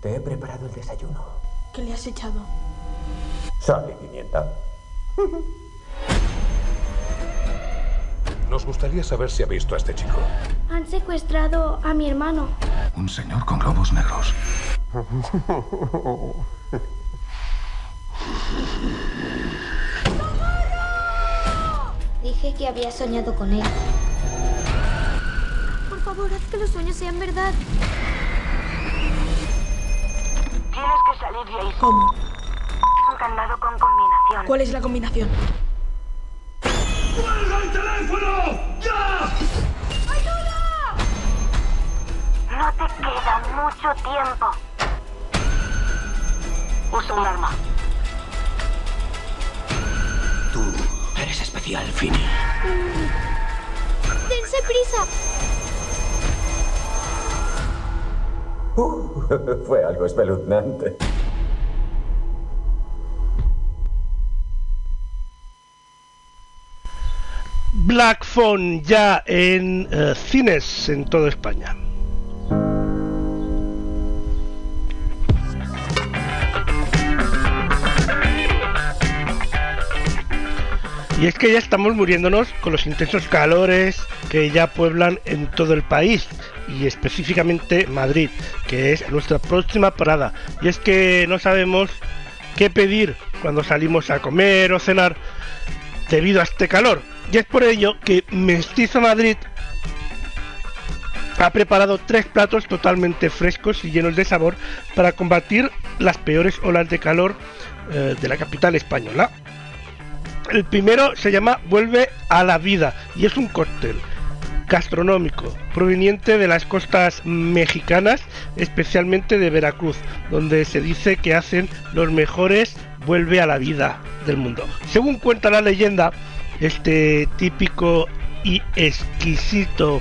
Te he preparado el desayuno. ¿Qué le has echado? Sal y pimienta. Nos gustaría saber si ha visto a este chico. Han secuestrado a mi hermano. Un señor con globos negros. Dije que había soñado con él. Por favor, haz que los sueños sean verdad. Tienes que salir de ahí. ¿Cómo? Un candado con combinación. ¿Cuál es la combinación? ¡Cuelga el teléfono! ¡Ya! No te queda mucho tiempo. Usa un arma. Tú eres especial, Fini. Dense prisa. Uh, fue algo espeluznante. Black Phone ya en eh, cines en toda España. Y es que ya estamos muriéndonos con los intensos calores que ya pueblan en todo el país y específicamente Madrid, que es nuestra próxima parada. Y es que no sabemos qué pedir cuando salimos a comer o cenar debido a este calor. Y es por ello que Mestizo Madrid ha preparado tres platos totalmente frescos y llenos de sabor para combatir las peores olas de calor eh, de la capital española. El primero se llama Vuelve a la vida y es un cóctel gastronómico proveniente de las costas mexicanas, especialmente de Veracruz, donde se dice que hacen los mejores Vuelve a la vida del mundo. Según cuenta la leyenda, este típico y exquisito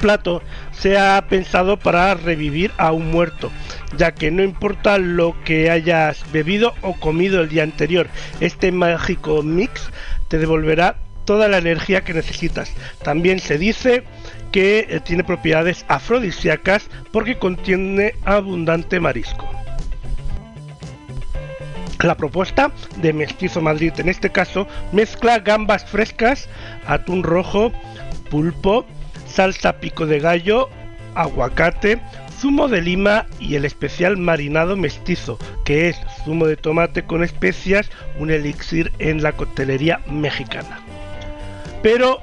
plato se ha pensado para revivir a un muerto, ya que no importa lo que hayas bebido o comido el día anterior, este mágico mix te devolverá toda la energía que necesitas. También se dice que eh, tiene propiedades afrodisíacas porque contiene abundante marisco. La propuesta de Mestizo Madrid en este caso mezcla gambas frescas, atún rojo, pulpo, salsa pico de gallo, aguacate, zumo de lima y el especial marinado mestizo, que es zumo de tomate con especias, un elixir en la coctelería mexicana. Pero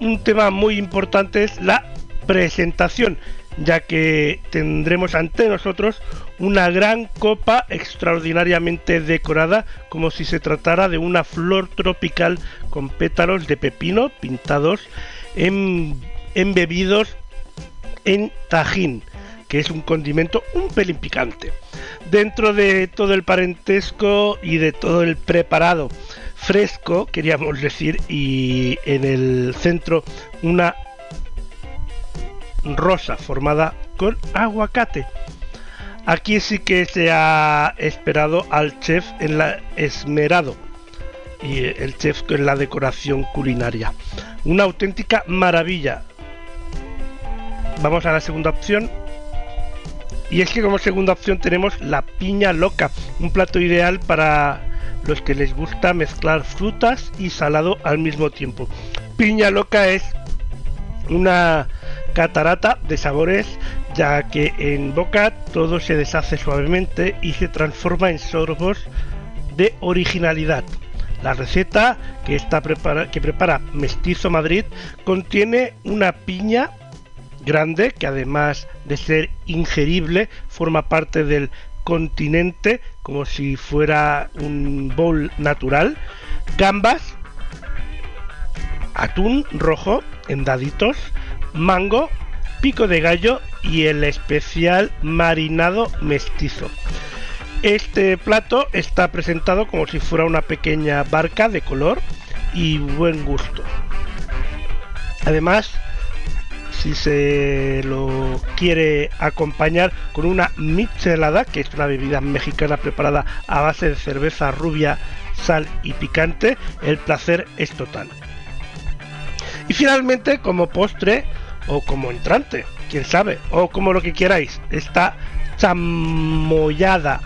un tema muy importante es la presentación, ya que tendremos ante nosotros una gran copa extraordinariamente decorada como si se tratara de una flor tropical con pétalos de pepino pintados en, embebidos en tajín, que es un condimento un pelín picante. Dentro de todo el parentesco y de todo el preparado fresco, queríamos decir, y en el centro una rosa formada con aguacate. Aquí sí que se ha esperado al chef en la esmerado y el chef en la decoración culinaria. Una auténtica maravilla. Vamos a la segunda opción. Y es que como segunda opción tenemos la piña loca, un plato ideal para los que les gusta mezclar frutas y salado al mismo tiempo. Piña loca es una catarata de sabores ya que en boca todo se deshace suavemente y se transforma en sorbos de originalidad. La receta que, está que prepara Mestizo Madrid contiene una piña grande que además de ser ingerible forma parte del continente como si fuera un bowl natural, gambas, atún rojo en daditos, mango, pico de gallo y el especial marinado mestizo. Este plato está presentado como si fuera una pequeña barca de color y buen gusto. Además, si se lo quiere acompañar con una michelada, que es una bebida mexicana preparada a base de cerveza rubia, sal y picante, el placer es total. Y finalmente, como postre o como entrante, quién sabe, o como lo que queráis, está chamoyada.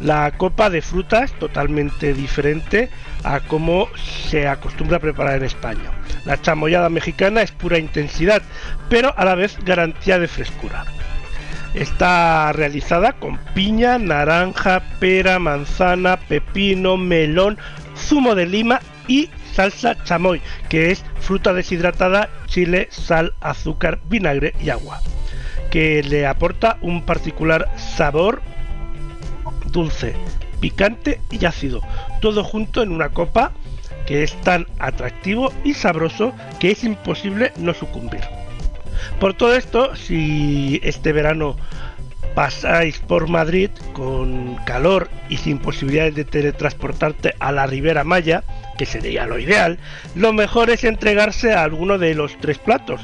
La copa de frutas totalmente diferente a como se acostumbra a preparar en España. La chamoyada mexicana es pura intensidad, pero a la vez garantía de frescura. Está realizada con piña, naranja, pera, manzana, pepino, melón, zumo de lima y salsa chamoy, que es fruta deshidratada, chile, sal, azúcar, vinagre y agua, que le aporta un particular sabor dulce, picante y ácido, todo junto en una copa que es tan atractivo y sabroso que es imposible no sucumbir. Por todo esto, si este verano pasáis por Madrid con calor y sin posibilidades de teletransportarte a la Ribera Maya, que sería lo ideal, lo mejor es entregarse a alguno de los tres platos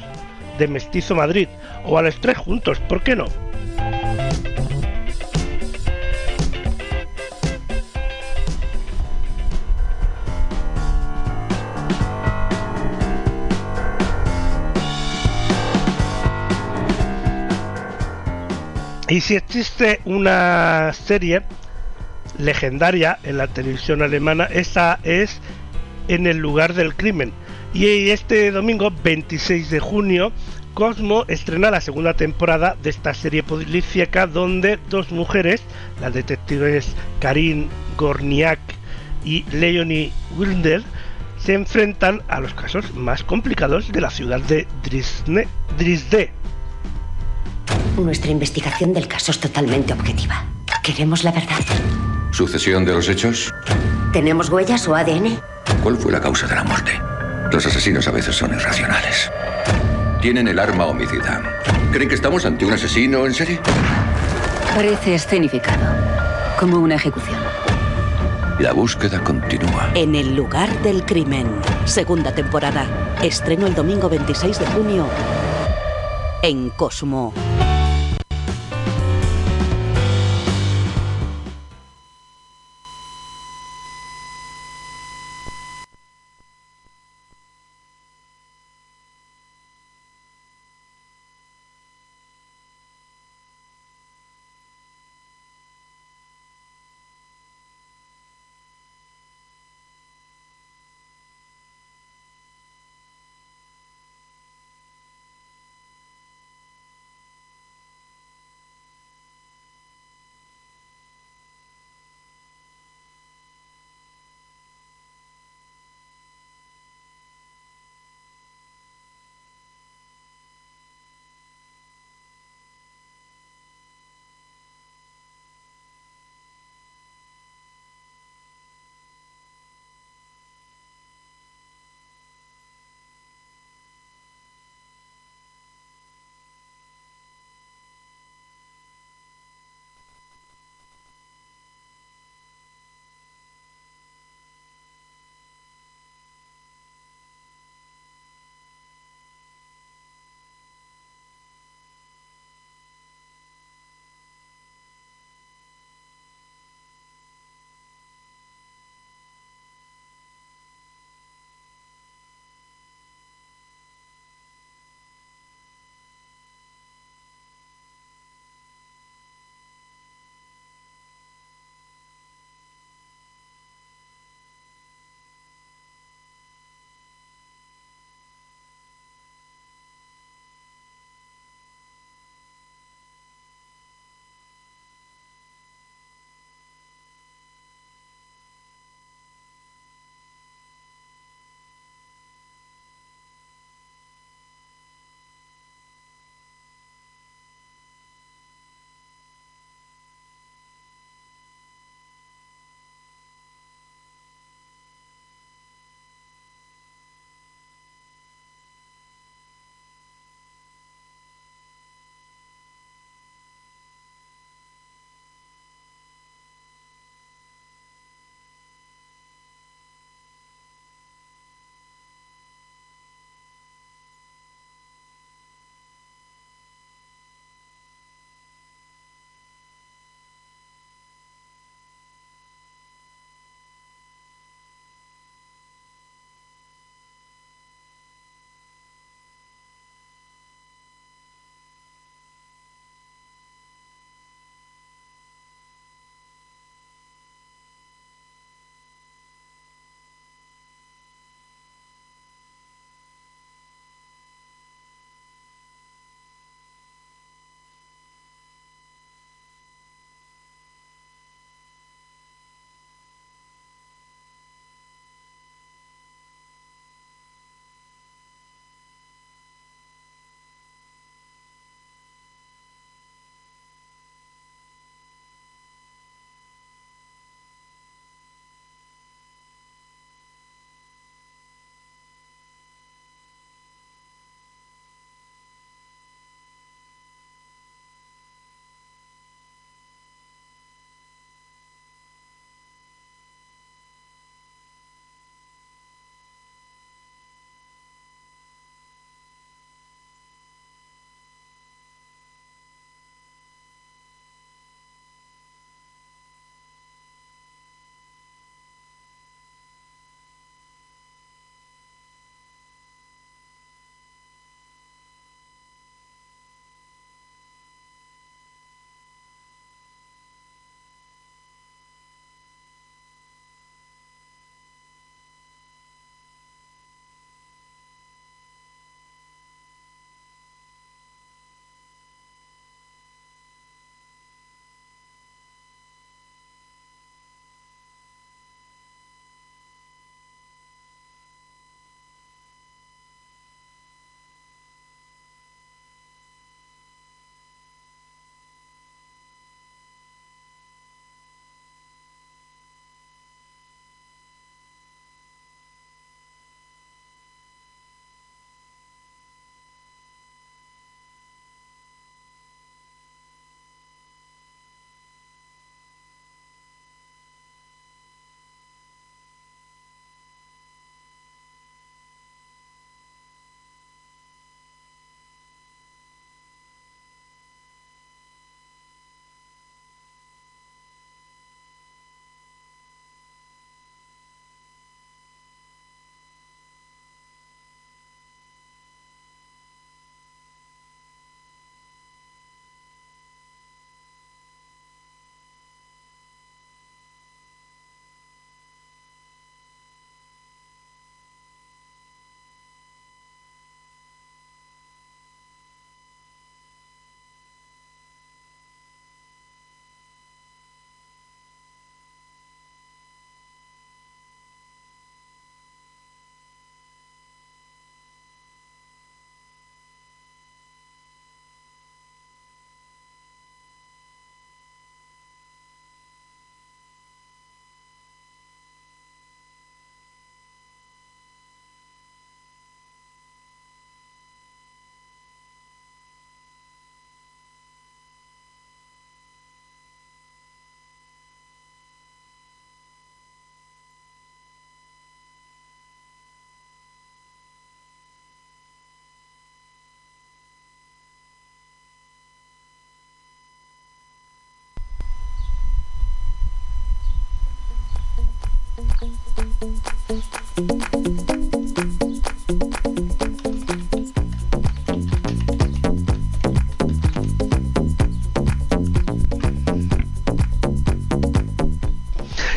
de Mestizo Madrid o a los tres juntos, ¿por qué no? Y si existe una serie legendaria en la televisión alemana, esa es En el lugar del crimen. Y este domingo 26 de junio, Cosmo estrena la segunda temporada de esta serie policíaca donde dos mujeres, las detectives Karin Gorniak y Leonie Wilder, se enfrentan a los casos más complicados de la ciudad de Drisne, Drisde. Nuestra investigación del caso es totalmente objetiva. Queremos la verdad. ¿Sucesión de los hechos? ¿Tenemos huellas o ADN? ¿Cuál fue la causa de la muerte? Los asesinos a veces son irracionales. Tienen el arma homicida. ¿Creen que estamos ante un asesino en serie? Parece escenificado, como una ejecución. La búsqueda continúa. En el lugar del crimen. Segunda temporada. Estreno el domingo 26 de junio en Cosmo.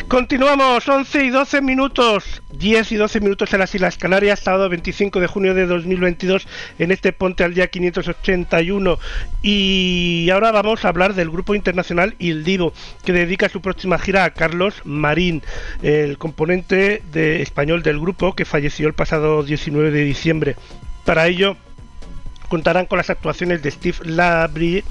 Continuamos, 11 y 12 minutos. 10 y 12 minutos en las Islas Canarias, sábado 25 de junio de 2022, en este Ponte al Día 581. Y ahora vamos a hablar del grupo internacional Il Divo, que dedica su próxima gira a Carlos Marín, el componente de español del grupo que falleció el pasado 19 de diciembre. Para ello, contarán con las actuaciones de Steve Labrie,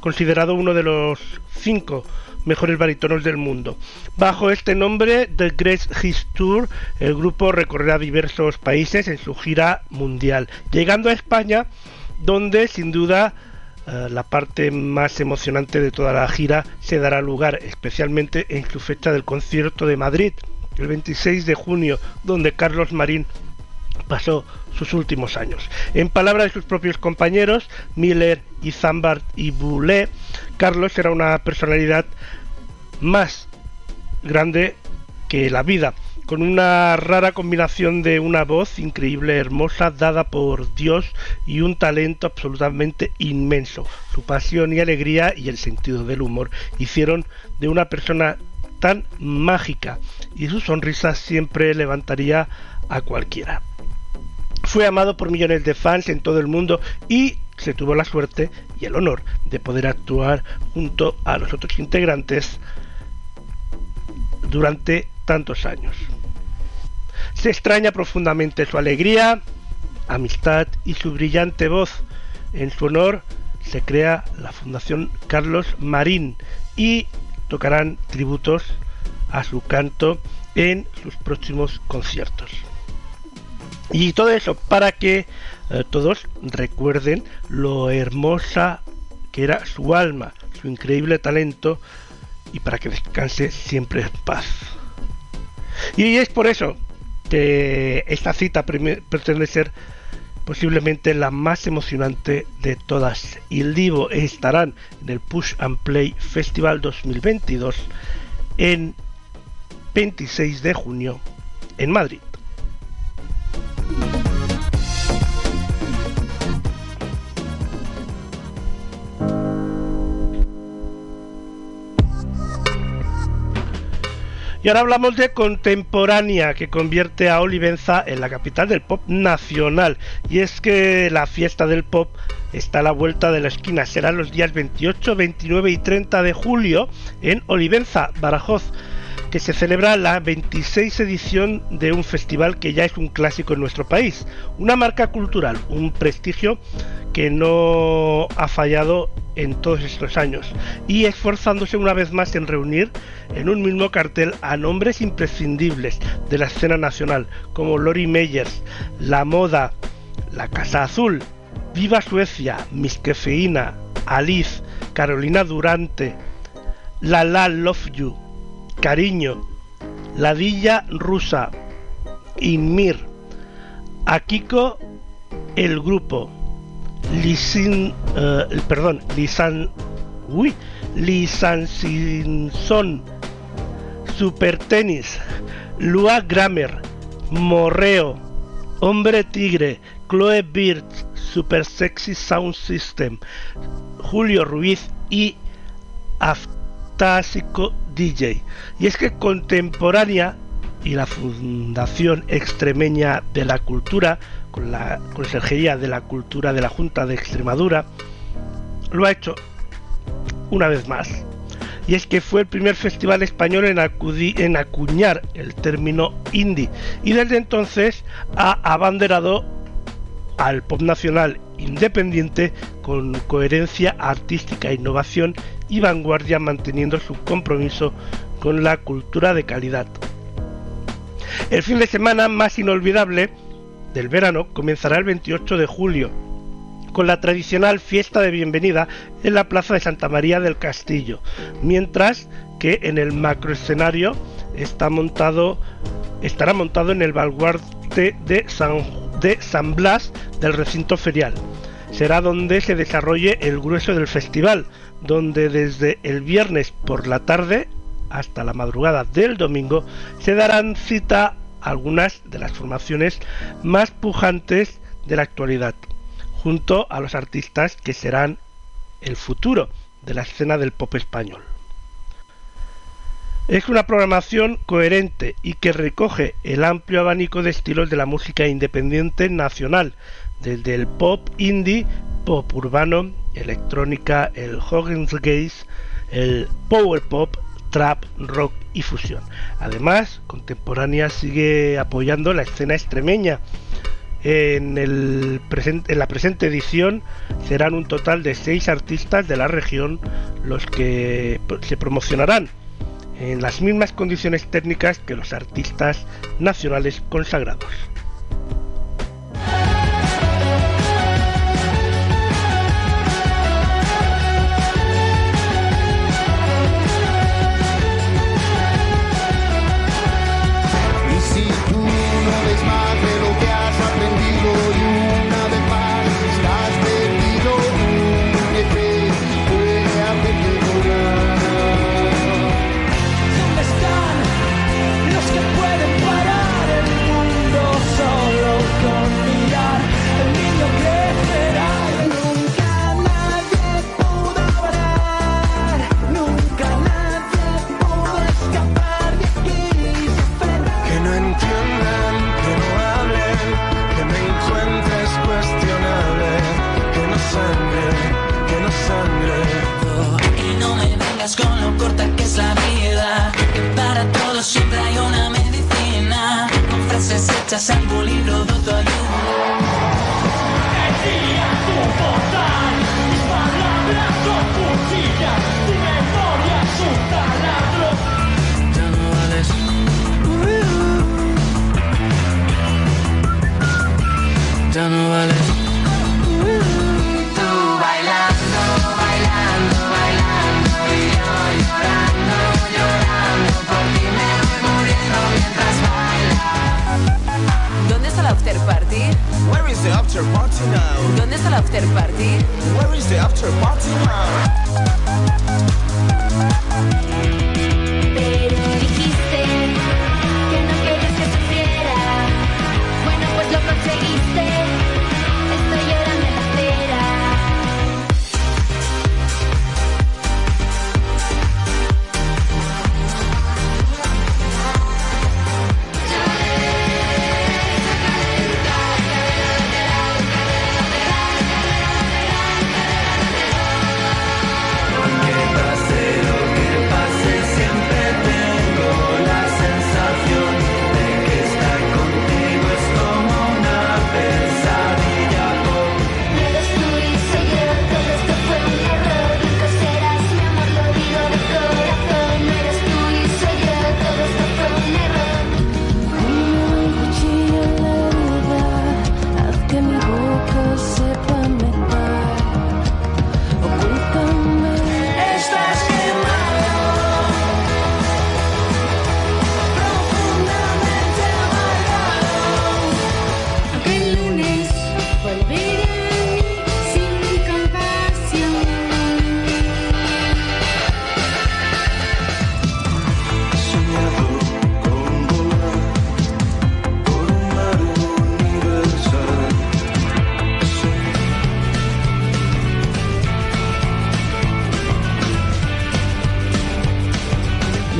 considerado uno de los cinco mejores barítonos del mundo. Bajo este nombre, The Great Hits Tour, el grupo recorrerá diversos países en su gira mundial, llegando a España, donde sin duda eh, la parte más emocionante de toda la gira se dará lugar, especialmente en su fecha del concierto de Madrid, el 26 de junio, donde Carlos Marín pasó sus últimos años. En palabras de sus propios compañeros, Miller y Zambart y Boulet, Carlos era una personalidad más grande que la vida, con una rara combinación de una voz increíble, hermosa, dada por Dios y un talento absolutamente inmenso. Su pasión y alegría y el sentido del humor hicieron de una persona tan mágica y su sonrisa siempre levantaría a cualquiera. Fue amado por millones de fans en todo el mundo y se tuvo la suerte y el honor de poder actuar junto a los otros integrantes durante tantos años. Se extraña profundamente su alegría, amistad y su brillante voz. En su honor se crea la Fundación Carlos Marín y tocarán tributos a su canto en sus próximos conciertos. Y todo eso para que eh, todos recuerden lo hermosa que era su alma, su increíble talento y para que descanse siempre en paz. Y es por eso que esta cita pretende ser posiblemente la más emocionante de todas. Y el Divo estarán en el Push and Play Festival 2022 en 26 de junio en Madrid. Y ahora hablamos de contemporánea, que convierte a Olivenza en la capital del pop nacional. Y es que la fiesta del pop está a la vuelta de la esquina. Será los días 28, 29 y 30 de julio en Olivenza, Barajoz que se celebra la 26 edición de un festival que ya es un clásico en nuestro país, una marca cultural, un prestigio que no ha fallado en todos estos años. Y esforzándose una vez más en reunir en un mismo cartel a nombres imprescindibles de la escena nacional como Lori Meyers, La Moda, La Casa Azul, Viva Suecia, Miss Kefeína, Alice, Carolina Durante, La La Love You, Cariño, Ladilla Rusa, Inmir, Akiko, El Grupo, Lisin, eh, perdón, Lisan, uy, Lisansinson, Super Tenis, Lua Grammer, Morreo, Hombre Tigre, Chloe Birch, Super Sexy Sound System, Julio Ruiz y Aftásico DJ. Y es que Contemporánea y la Fundación Extremeña de la Cultura, con la Consejería de la Cultura de la Junta de Extremadura, lo ha hecho una vez más. Y es que fue el primer festival español en, en acuñar el término indie y desde entonces ha abanderado al pop nacional independiente con coherencia artística, innovación y vanguardia manteniendo su compromiso con la cultura de calidad. El fin de semana más inolvidable del verano comenzará el 28 de julio con la tradicional fiesta de bienvenida en la Plaza de Santa María del Castillo, mientras que en el macroescenario está montado estará montado en el baluarte de San, de San Blas del recinto ferial. Será donde se desarrolle el grueso del festival, donde desde el viernes por la tarde hasta la madrugada del domingo se darán cita algunas de las formaciones más pujantes de la actualidad, junto a los artistas que serán el futuro de la escena del pop español. Es una programación coherente y que recoge el amplio abanico de estilos de la música independiente nacional, desde el pop indie, pop urbano, electrónica, el Gaze, el power pop, trap, rock y fusión. Además, Contemporánea sigue apoyando la escena extremeña. En, la presente edición serán un total de seis artistas de la región los que se promocionarán en las mismas condiciones técnicas que los artistas nacionales consagrados. Party now? ¿Dónde está la after party? Where is the after party now?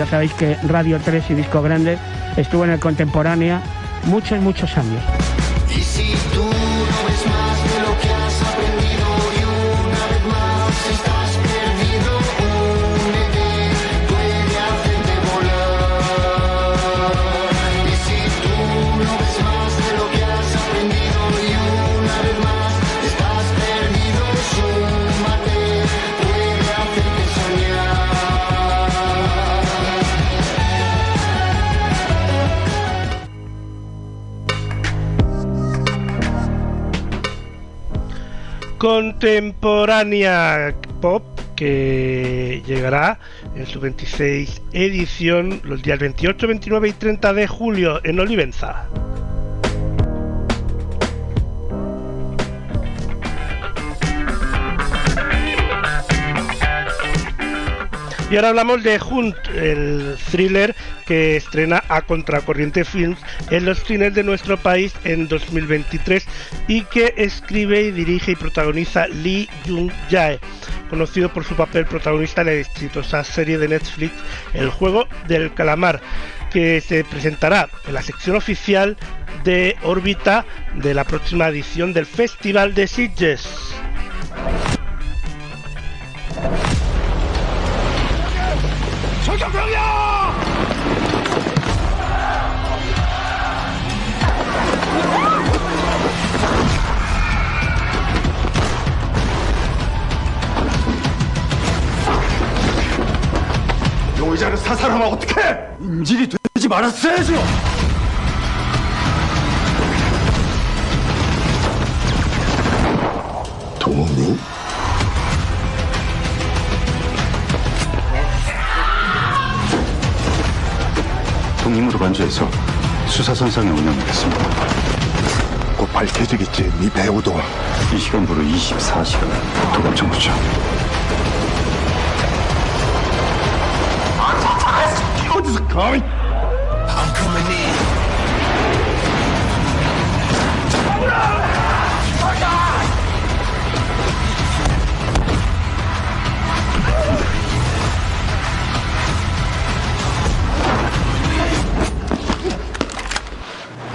Sabéis que Radio 3 y Disco Grande estuvo en el Contemporánea muchos, muchos años. Contemporánea Pop que llegará en su 26 edición los días 28, 29 y 30 de julio en Olivenza. Y ahora hablamos de Hunt, el thriller que estrena a Contracorriente Films en los cines de nuestro país en 2023 y que escribe y dirige y protagoniza Lee Jung Jae. conocido por su papel protagonista en la exitosa serie de Netflix El juego del calamar, que se presentará en la sección oficial de órbita de la próxima edición del Festival de Sitges. 용의자를 사살하면 어떡해? 인질이 되지 말았어야죠. 간주해서 수사선상에 운영하겠습니다. 곧 밝혀지겠지, 네 배우도. 이 시간부로 24시간 도감청구죠. 어디서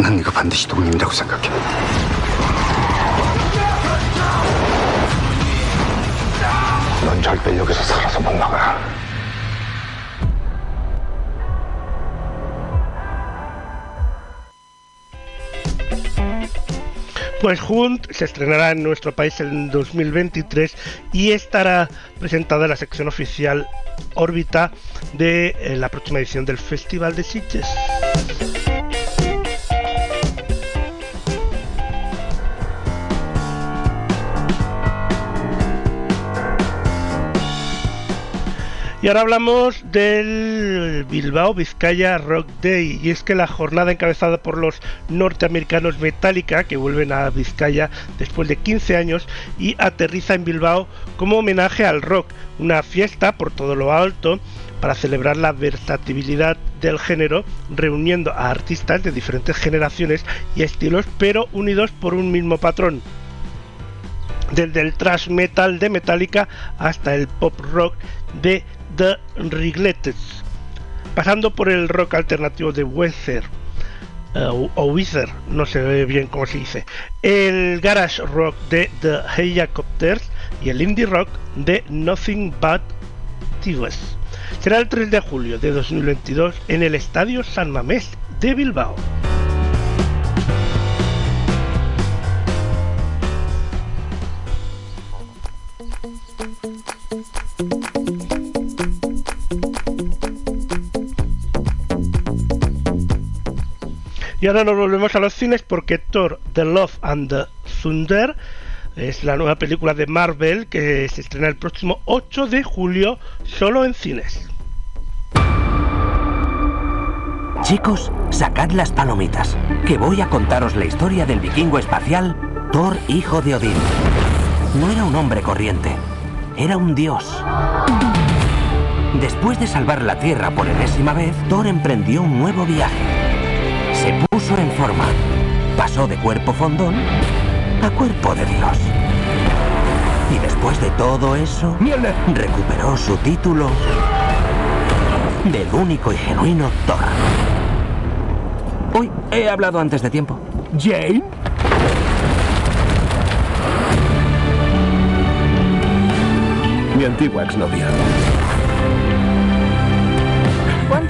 난 네가 반드시 동임이라고 생각해. 넌 절대 여기서 살아서 못 나가. Pues Hunt se estrenará en nuestro país en 2023 y estará presentada en la sección oficial órbita de eh, la próxima edición del Festival de Sitges. Y ahora hablamos del Bilbao Vizcaya Rock Day. Y es que la jornada encabezada por los norteamericanos Metallica, que vuelven a Vizcaya después de 15 años y aterriza en Bilbao como homenaje al rock. Una fiesta por todo lo alto para celebrar la versatilidad del género, reuniendo a artistas de diferentes generaciones y estilos, pero unidos por un mismo patrón desde el thrash metal de Metallica hasta el pop rock de The Rigletes, pasando por el rock alternativo de Weather uh, o Wither, no sé bien cómo se dice, el garage rock de The Helicopters y el indie rock de Nothing But Thieves. Será el 3 de julio de 2022 en el Estadio San Mamés de Bilbao. Y ahora nos volvemos a los cines porque Thor, The Love and the Thunder es la nueva película de Marvel que se estrena el próximo 8 de julio solo en cines. Chicos, sacad las palomitas, que voy a contaros la historia del vikingo espacial Thor, hijo de Odín. No era un hombre corriente, era un dios. Después de salvar la Tierra por enésima vez, Thor emprendió un nuevo viaje. Se puso en forma. Pasó de cuerpo fondón a cuerpo de Dios. Y después de todo eso, recuperó su título del único y genuino Thor. Uy, he hablado antes de tiempo. ¿Jane? Mi antigua exnovia.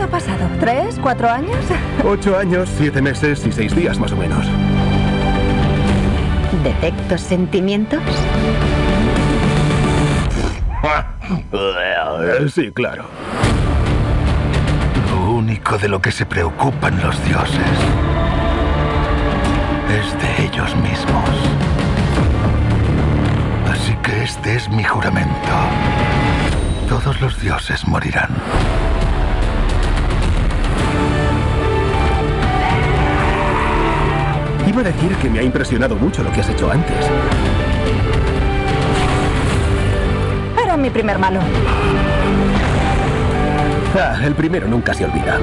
¿Cuánto ha pasado? ¿Tres? ¿Cuatro años? Ocho años, siete meses y seis días más o menos. ¿Detecto sentimientos? Sí, claro. Lo único de lo que se preocupan los dioses es de ellos mismos. Así que este es mi juramento. Todos los dioses morirán. Iba a decir que me ha impresionado mucho lo que has hecho antes. Era mi primer malo. Ah, el primero nunca se olvida.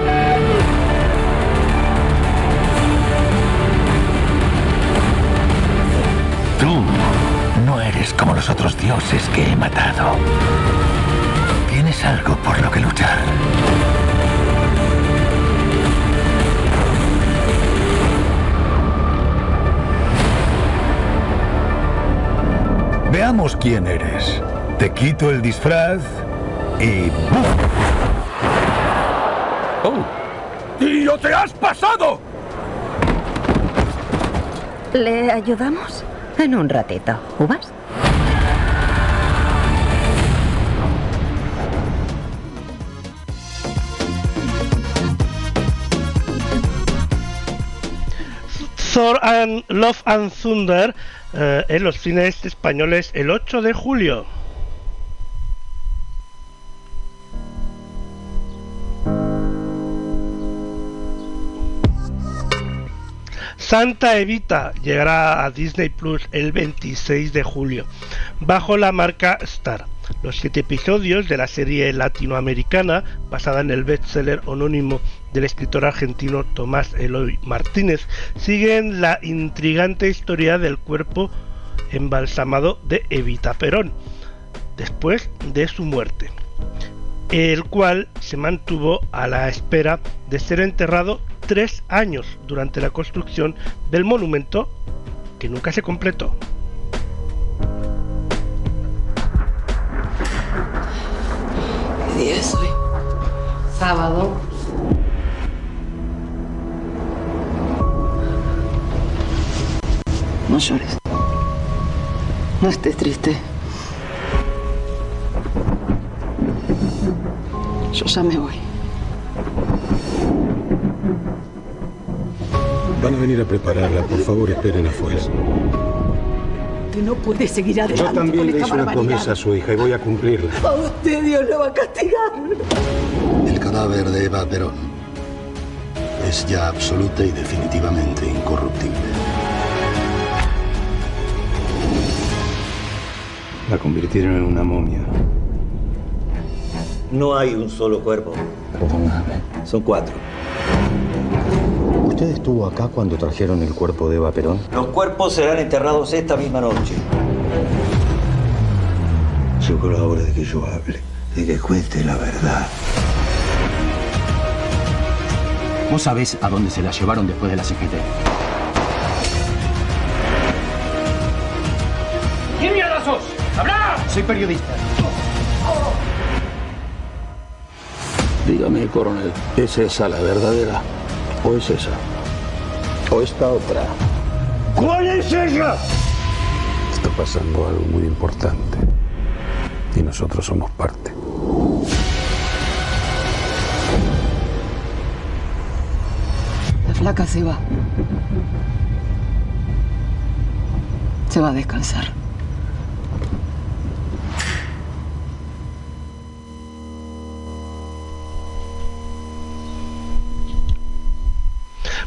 Tú no eres como los otros dioses que he matado. Tienes algo por lo que luchar. Veamos quién eres. Te quito el disfraz y ¡bum! ¡Oh! ¡Tío, te has pasado! ¿Le ayudamos? En un ratito. ¿Uvas? And Love and Thunder eh, en los cines españoles el 8 de julio. Santa Evita llegará a Disney Plus el 26 de julio bajo la marca Star. Los siete episodios de la serie latinoamericana, basada en el bestseller anónimo del escritor argentino Tomás Eloy Martínez, siguen la intrigante historia del cuerpo embalsamado de Evita Perón, después de su muerte, el cual se mantuvo a la espera de ser enterrado tres años durante la construcción del monumento que nunca se completó. ¿Qué día es? Sábado. Llores. No estés triste. Yo ya me voy. Van a venir a prepararla. Por favor, esperen afuera. Usted no puede seguir adelante Yo también con le hice una promesa a su hija y voy a cumplirla. A usted Dios lo va a castigar. El cadáver de Eva Perón es ya absoluta y definitivamente incorruptible. La convirtieron en una momia. No hay un solo cuerpo. Perdóname. Son cuatro. ¿Usted estuvo acá cuando trajeron el cuerpo de Eva Perón? Los cuerpos serán enterrados esta misma noche. Llegó la hora de que yo hable, de que cuente la verdad. Vos sabés a dónde se la llevaron después de la CGT. Soy periodista. Dígame, coronel, ¿es esa la verdadera? ¿O es esa? ¿O esta otra? ¿Cuál es ella? Está pasando algo muy importante. Y nosotros somos parte. La flaca se va. Se va a descansar.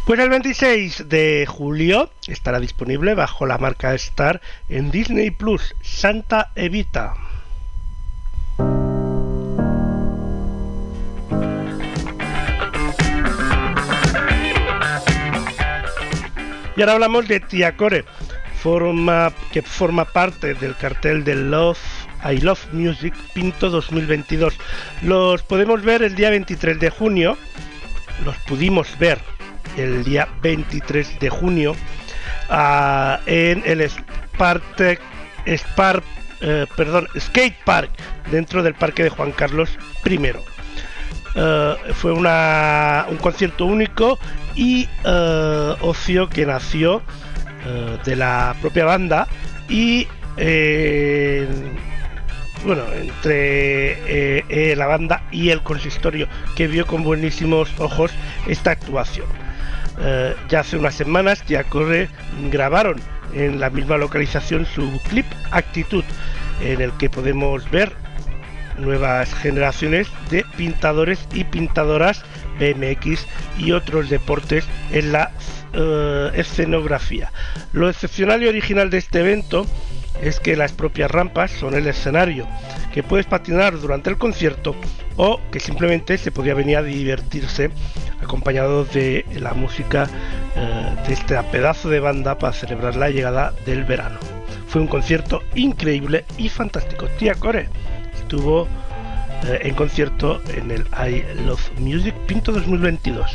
Pues el 26 de julio estará disponible bajo la marca Star en Disney Plus Santa Evita. Y ahora hablamos de Tia Core, forma, que forma parte del cartel de Love I Love Music Pinto 2022. Los podemos ver el día 23 de junio, los pudimos ver el día 23 de junio ah, en el Spartek, Spar, eh, perdón, Skate Park dentro del parque de Juan Carlos I. Eh, fue una, un concierto único y eh, ocio que nació de la propia banda y bueno entre la banda y el consistorio que vio con buenísimos ojos esta actuación Eh, ya hace unas semanas ya corre grabaron en la misma localización su clip actitud en el que podemos ver nuevas generaciones de pintadores y pintadoras BMX y otros deportes en la eh, escenografía. Lo excepcional y original de este evento es que las propias rampas son el escenario, que puedes patinar durante el concierto o que simplemente se podía venir a divertirse acompañado de la música eh, de este pedazo de banda para celebrar la llegada del verano. Fue un concierto increíble y fantástico. Tía Core estuvo eh, en concierto en el I Love Music Pinto 2022.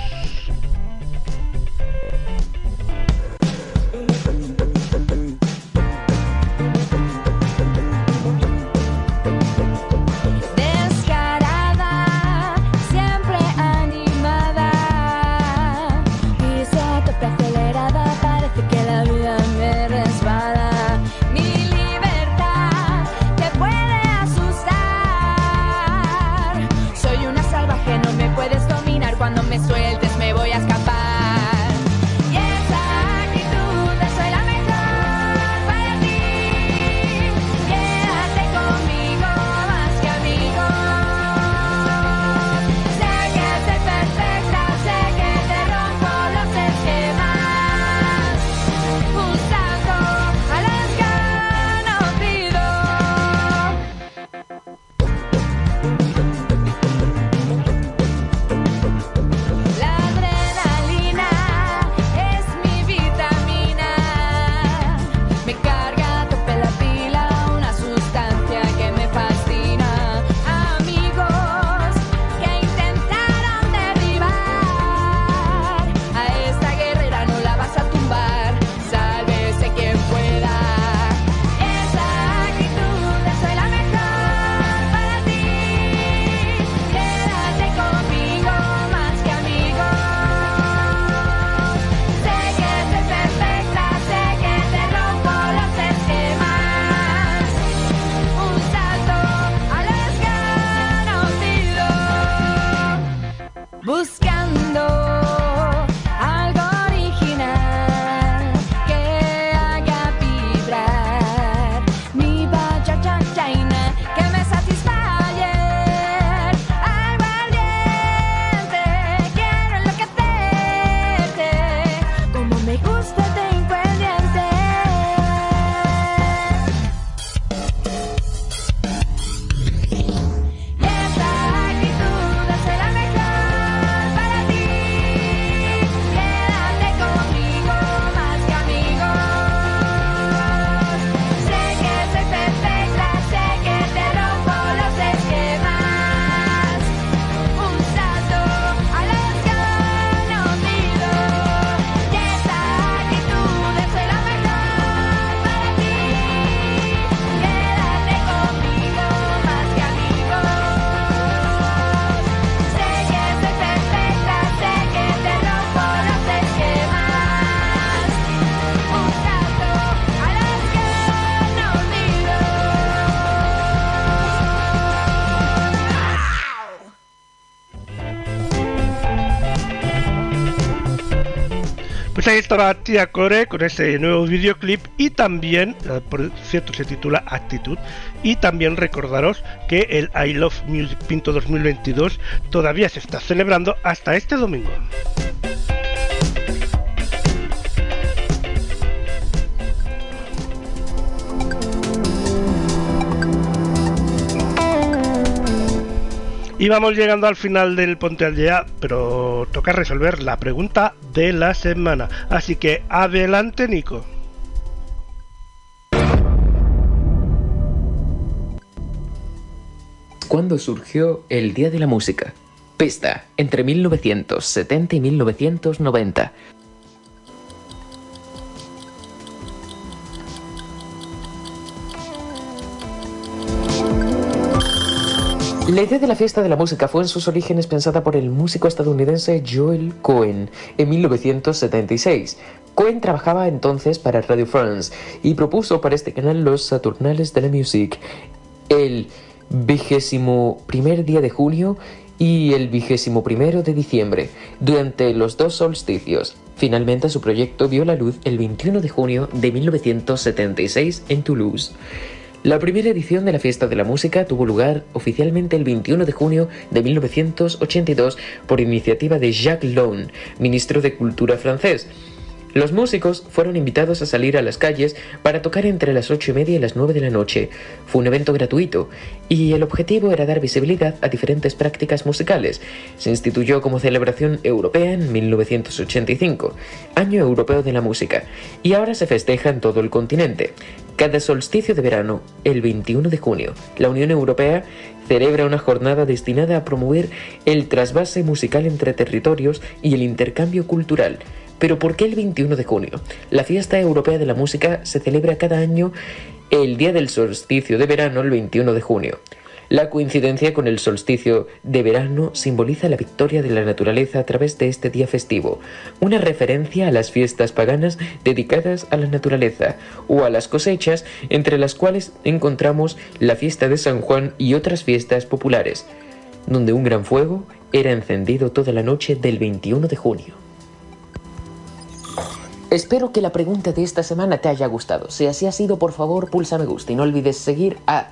Estaba Tía Core con ese nuevo videoclip y también, eh, por cierto, se titula Actitud. Y también recordaros que el I Love Music Pinto 2022 todavía se está celebrando hasta este domingo. Y vamos llegando al final del Ponte al Día, pero toca resolver la pregunta de la semana. Así que adelante, Nico. ¿Cuándo surgió el Día de la Música? Pista, entre 1970 y 1990. La idea de la fiesta de la música fue en sus orígenes pensada por el músico estadounidense Joel Cohen en 1976. Cohen trabajaba entonces para Radio France y propuso para este canal los Saturnales de la Music el vigésimo primer día de junio y el vigésimo primero de diciembre, durante los dos solsticios. Finalmente su proyecto vio la luz el 21 de junio de 1976 en Toulouse. La primera edición de la Fiesta de la Música tuvo lugar oficialmente el 21 de junio de 1982 por iniciativa de Jacques Lone, ministro de Cultura francés. Los músicos fueron invitados a salir a las calles para tocar entre las 8 y media y las 9 de la noche. Fue un evento gratuito y el objetivo era dar visibilidad a diferentes prácticas musicales. Se instituyó como celebración europea en 1985, Año Europeo de la Música, y ahora se festeja en todo el continente. Cada solsticio de verano, el 21 de junio, la Unión Europea celebra una jornada destinada a promover el trasvase musical entre territorios y el intercambio cultural. Pero ¿por qué el 21 de junio? La fiesta europea de la música se celebra cada año el día del solsticio de verano, el 21 de junio. La coincidencia con el solsticio de verano simboliza la victoria de la naturaleza a través de este día festivo, una referencia a las fiestas paganas dedicadas a la naturaleza o a las cosechas, entre las cuales encontramos la fiesta de San Juan y otras fiestas populares, donde un gran fuego era encendido toda la noche del 21 de junio. Espero que la pregunta de esta semana te haya gustado. Si así ha sido, por favor, pulsa me gusta y no olvides seguir a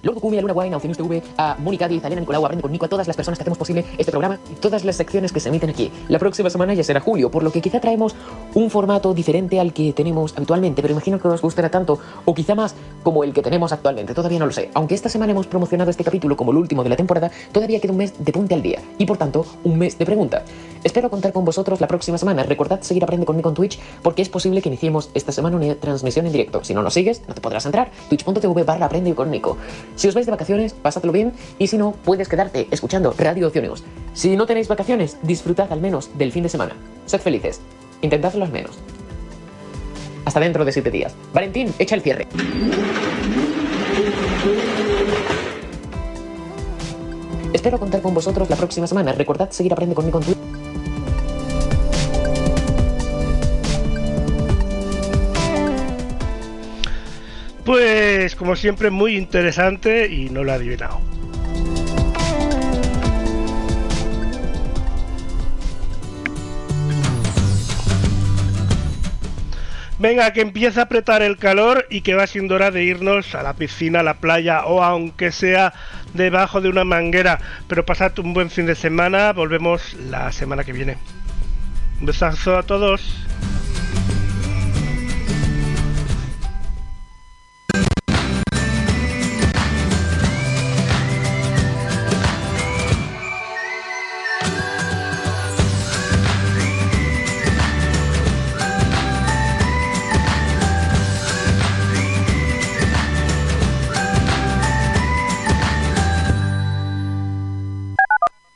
Lord Kumi, a Luna Wine, a Oceanus TV, a Mónica Díaz, a Elena Nicolau, a Nico, a todas las personas que hacemos posible este programa y todas las secciones que se emiten aquí. La próxima semana ya será julio, por lo que quizá traemos un formato diferente al que tenemos habitualmente, pero imagino que os gustará tanto, o quizá más, como el que tenemos actualmente. Todavía no lo sé. Aunque esta semana hemos promocionado este capítulo como el último de la temporada, todavía queda un mes de punte al día, y por tanto, un mes de pregunta. Espero contar con vosotros la próxima semana. Recordad seguir Aprende conmigo en Twitch, porque es posible que iniciemos esta semana una transmisión en directo. Si no nos sigues, no te podrás entrar. Twitch.tv barra Aprende con Nico. Si os vais de vacaciones, pásadlo bien, y si no, puedes quedarte escuchando Radio Ocioneus. Si no tenéis vacaciones, disfrutad al menos del fin de semana. Sed felices. Intentadlo al menos. Hasta dentro de siete días. Valentín, echa el cierre. Espero contar con vosotros la próxima semana. Recordad seguir Aprende conmigo en Twitch. Pues como siempre muy interesante y no lo he adivinado. Venga, que empieza a apretar el calor y que va siendo hora de irnos a la piscina, a la playa o aunque sea debajo de una manguera. Pero pasad un buen fin de semana, volvemos la semana que viene. Un besazo a todos.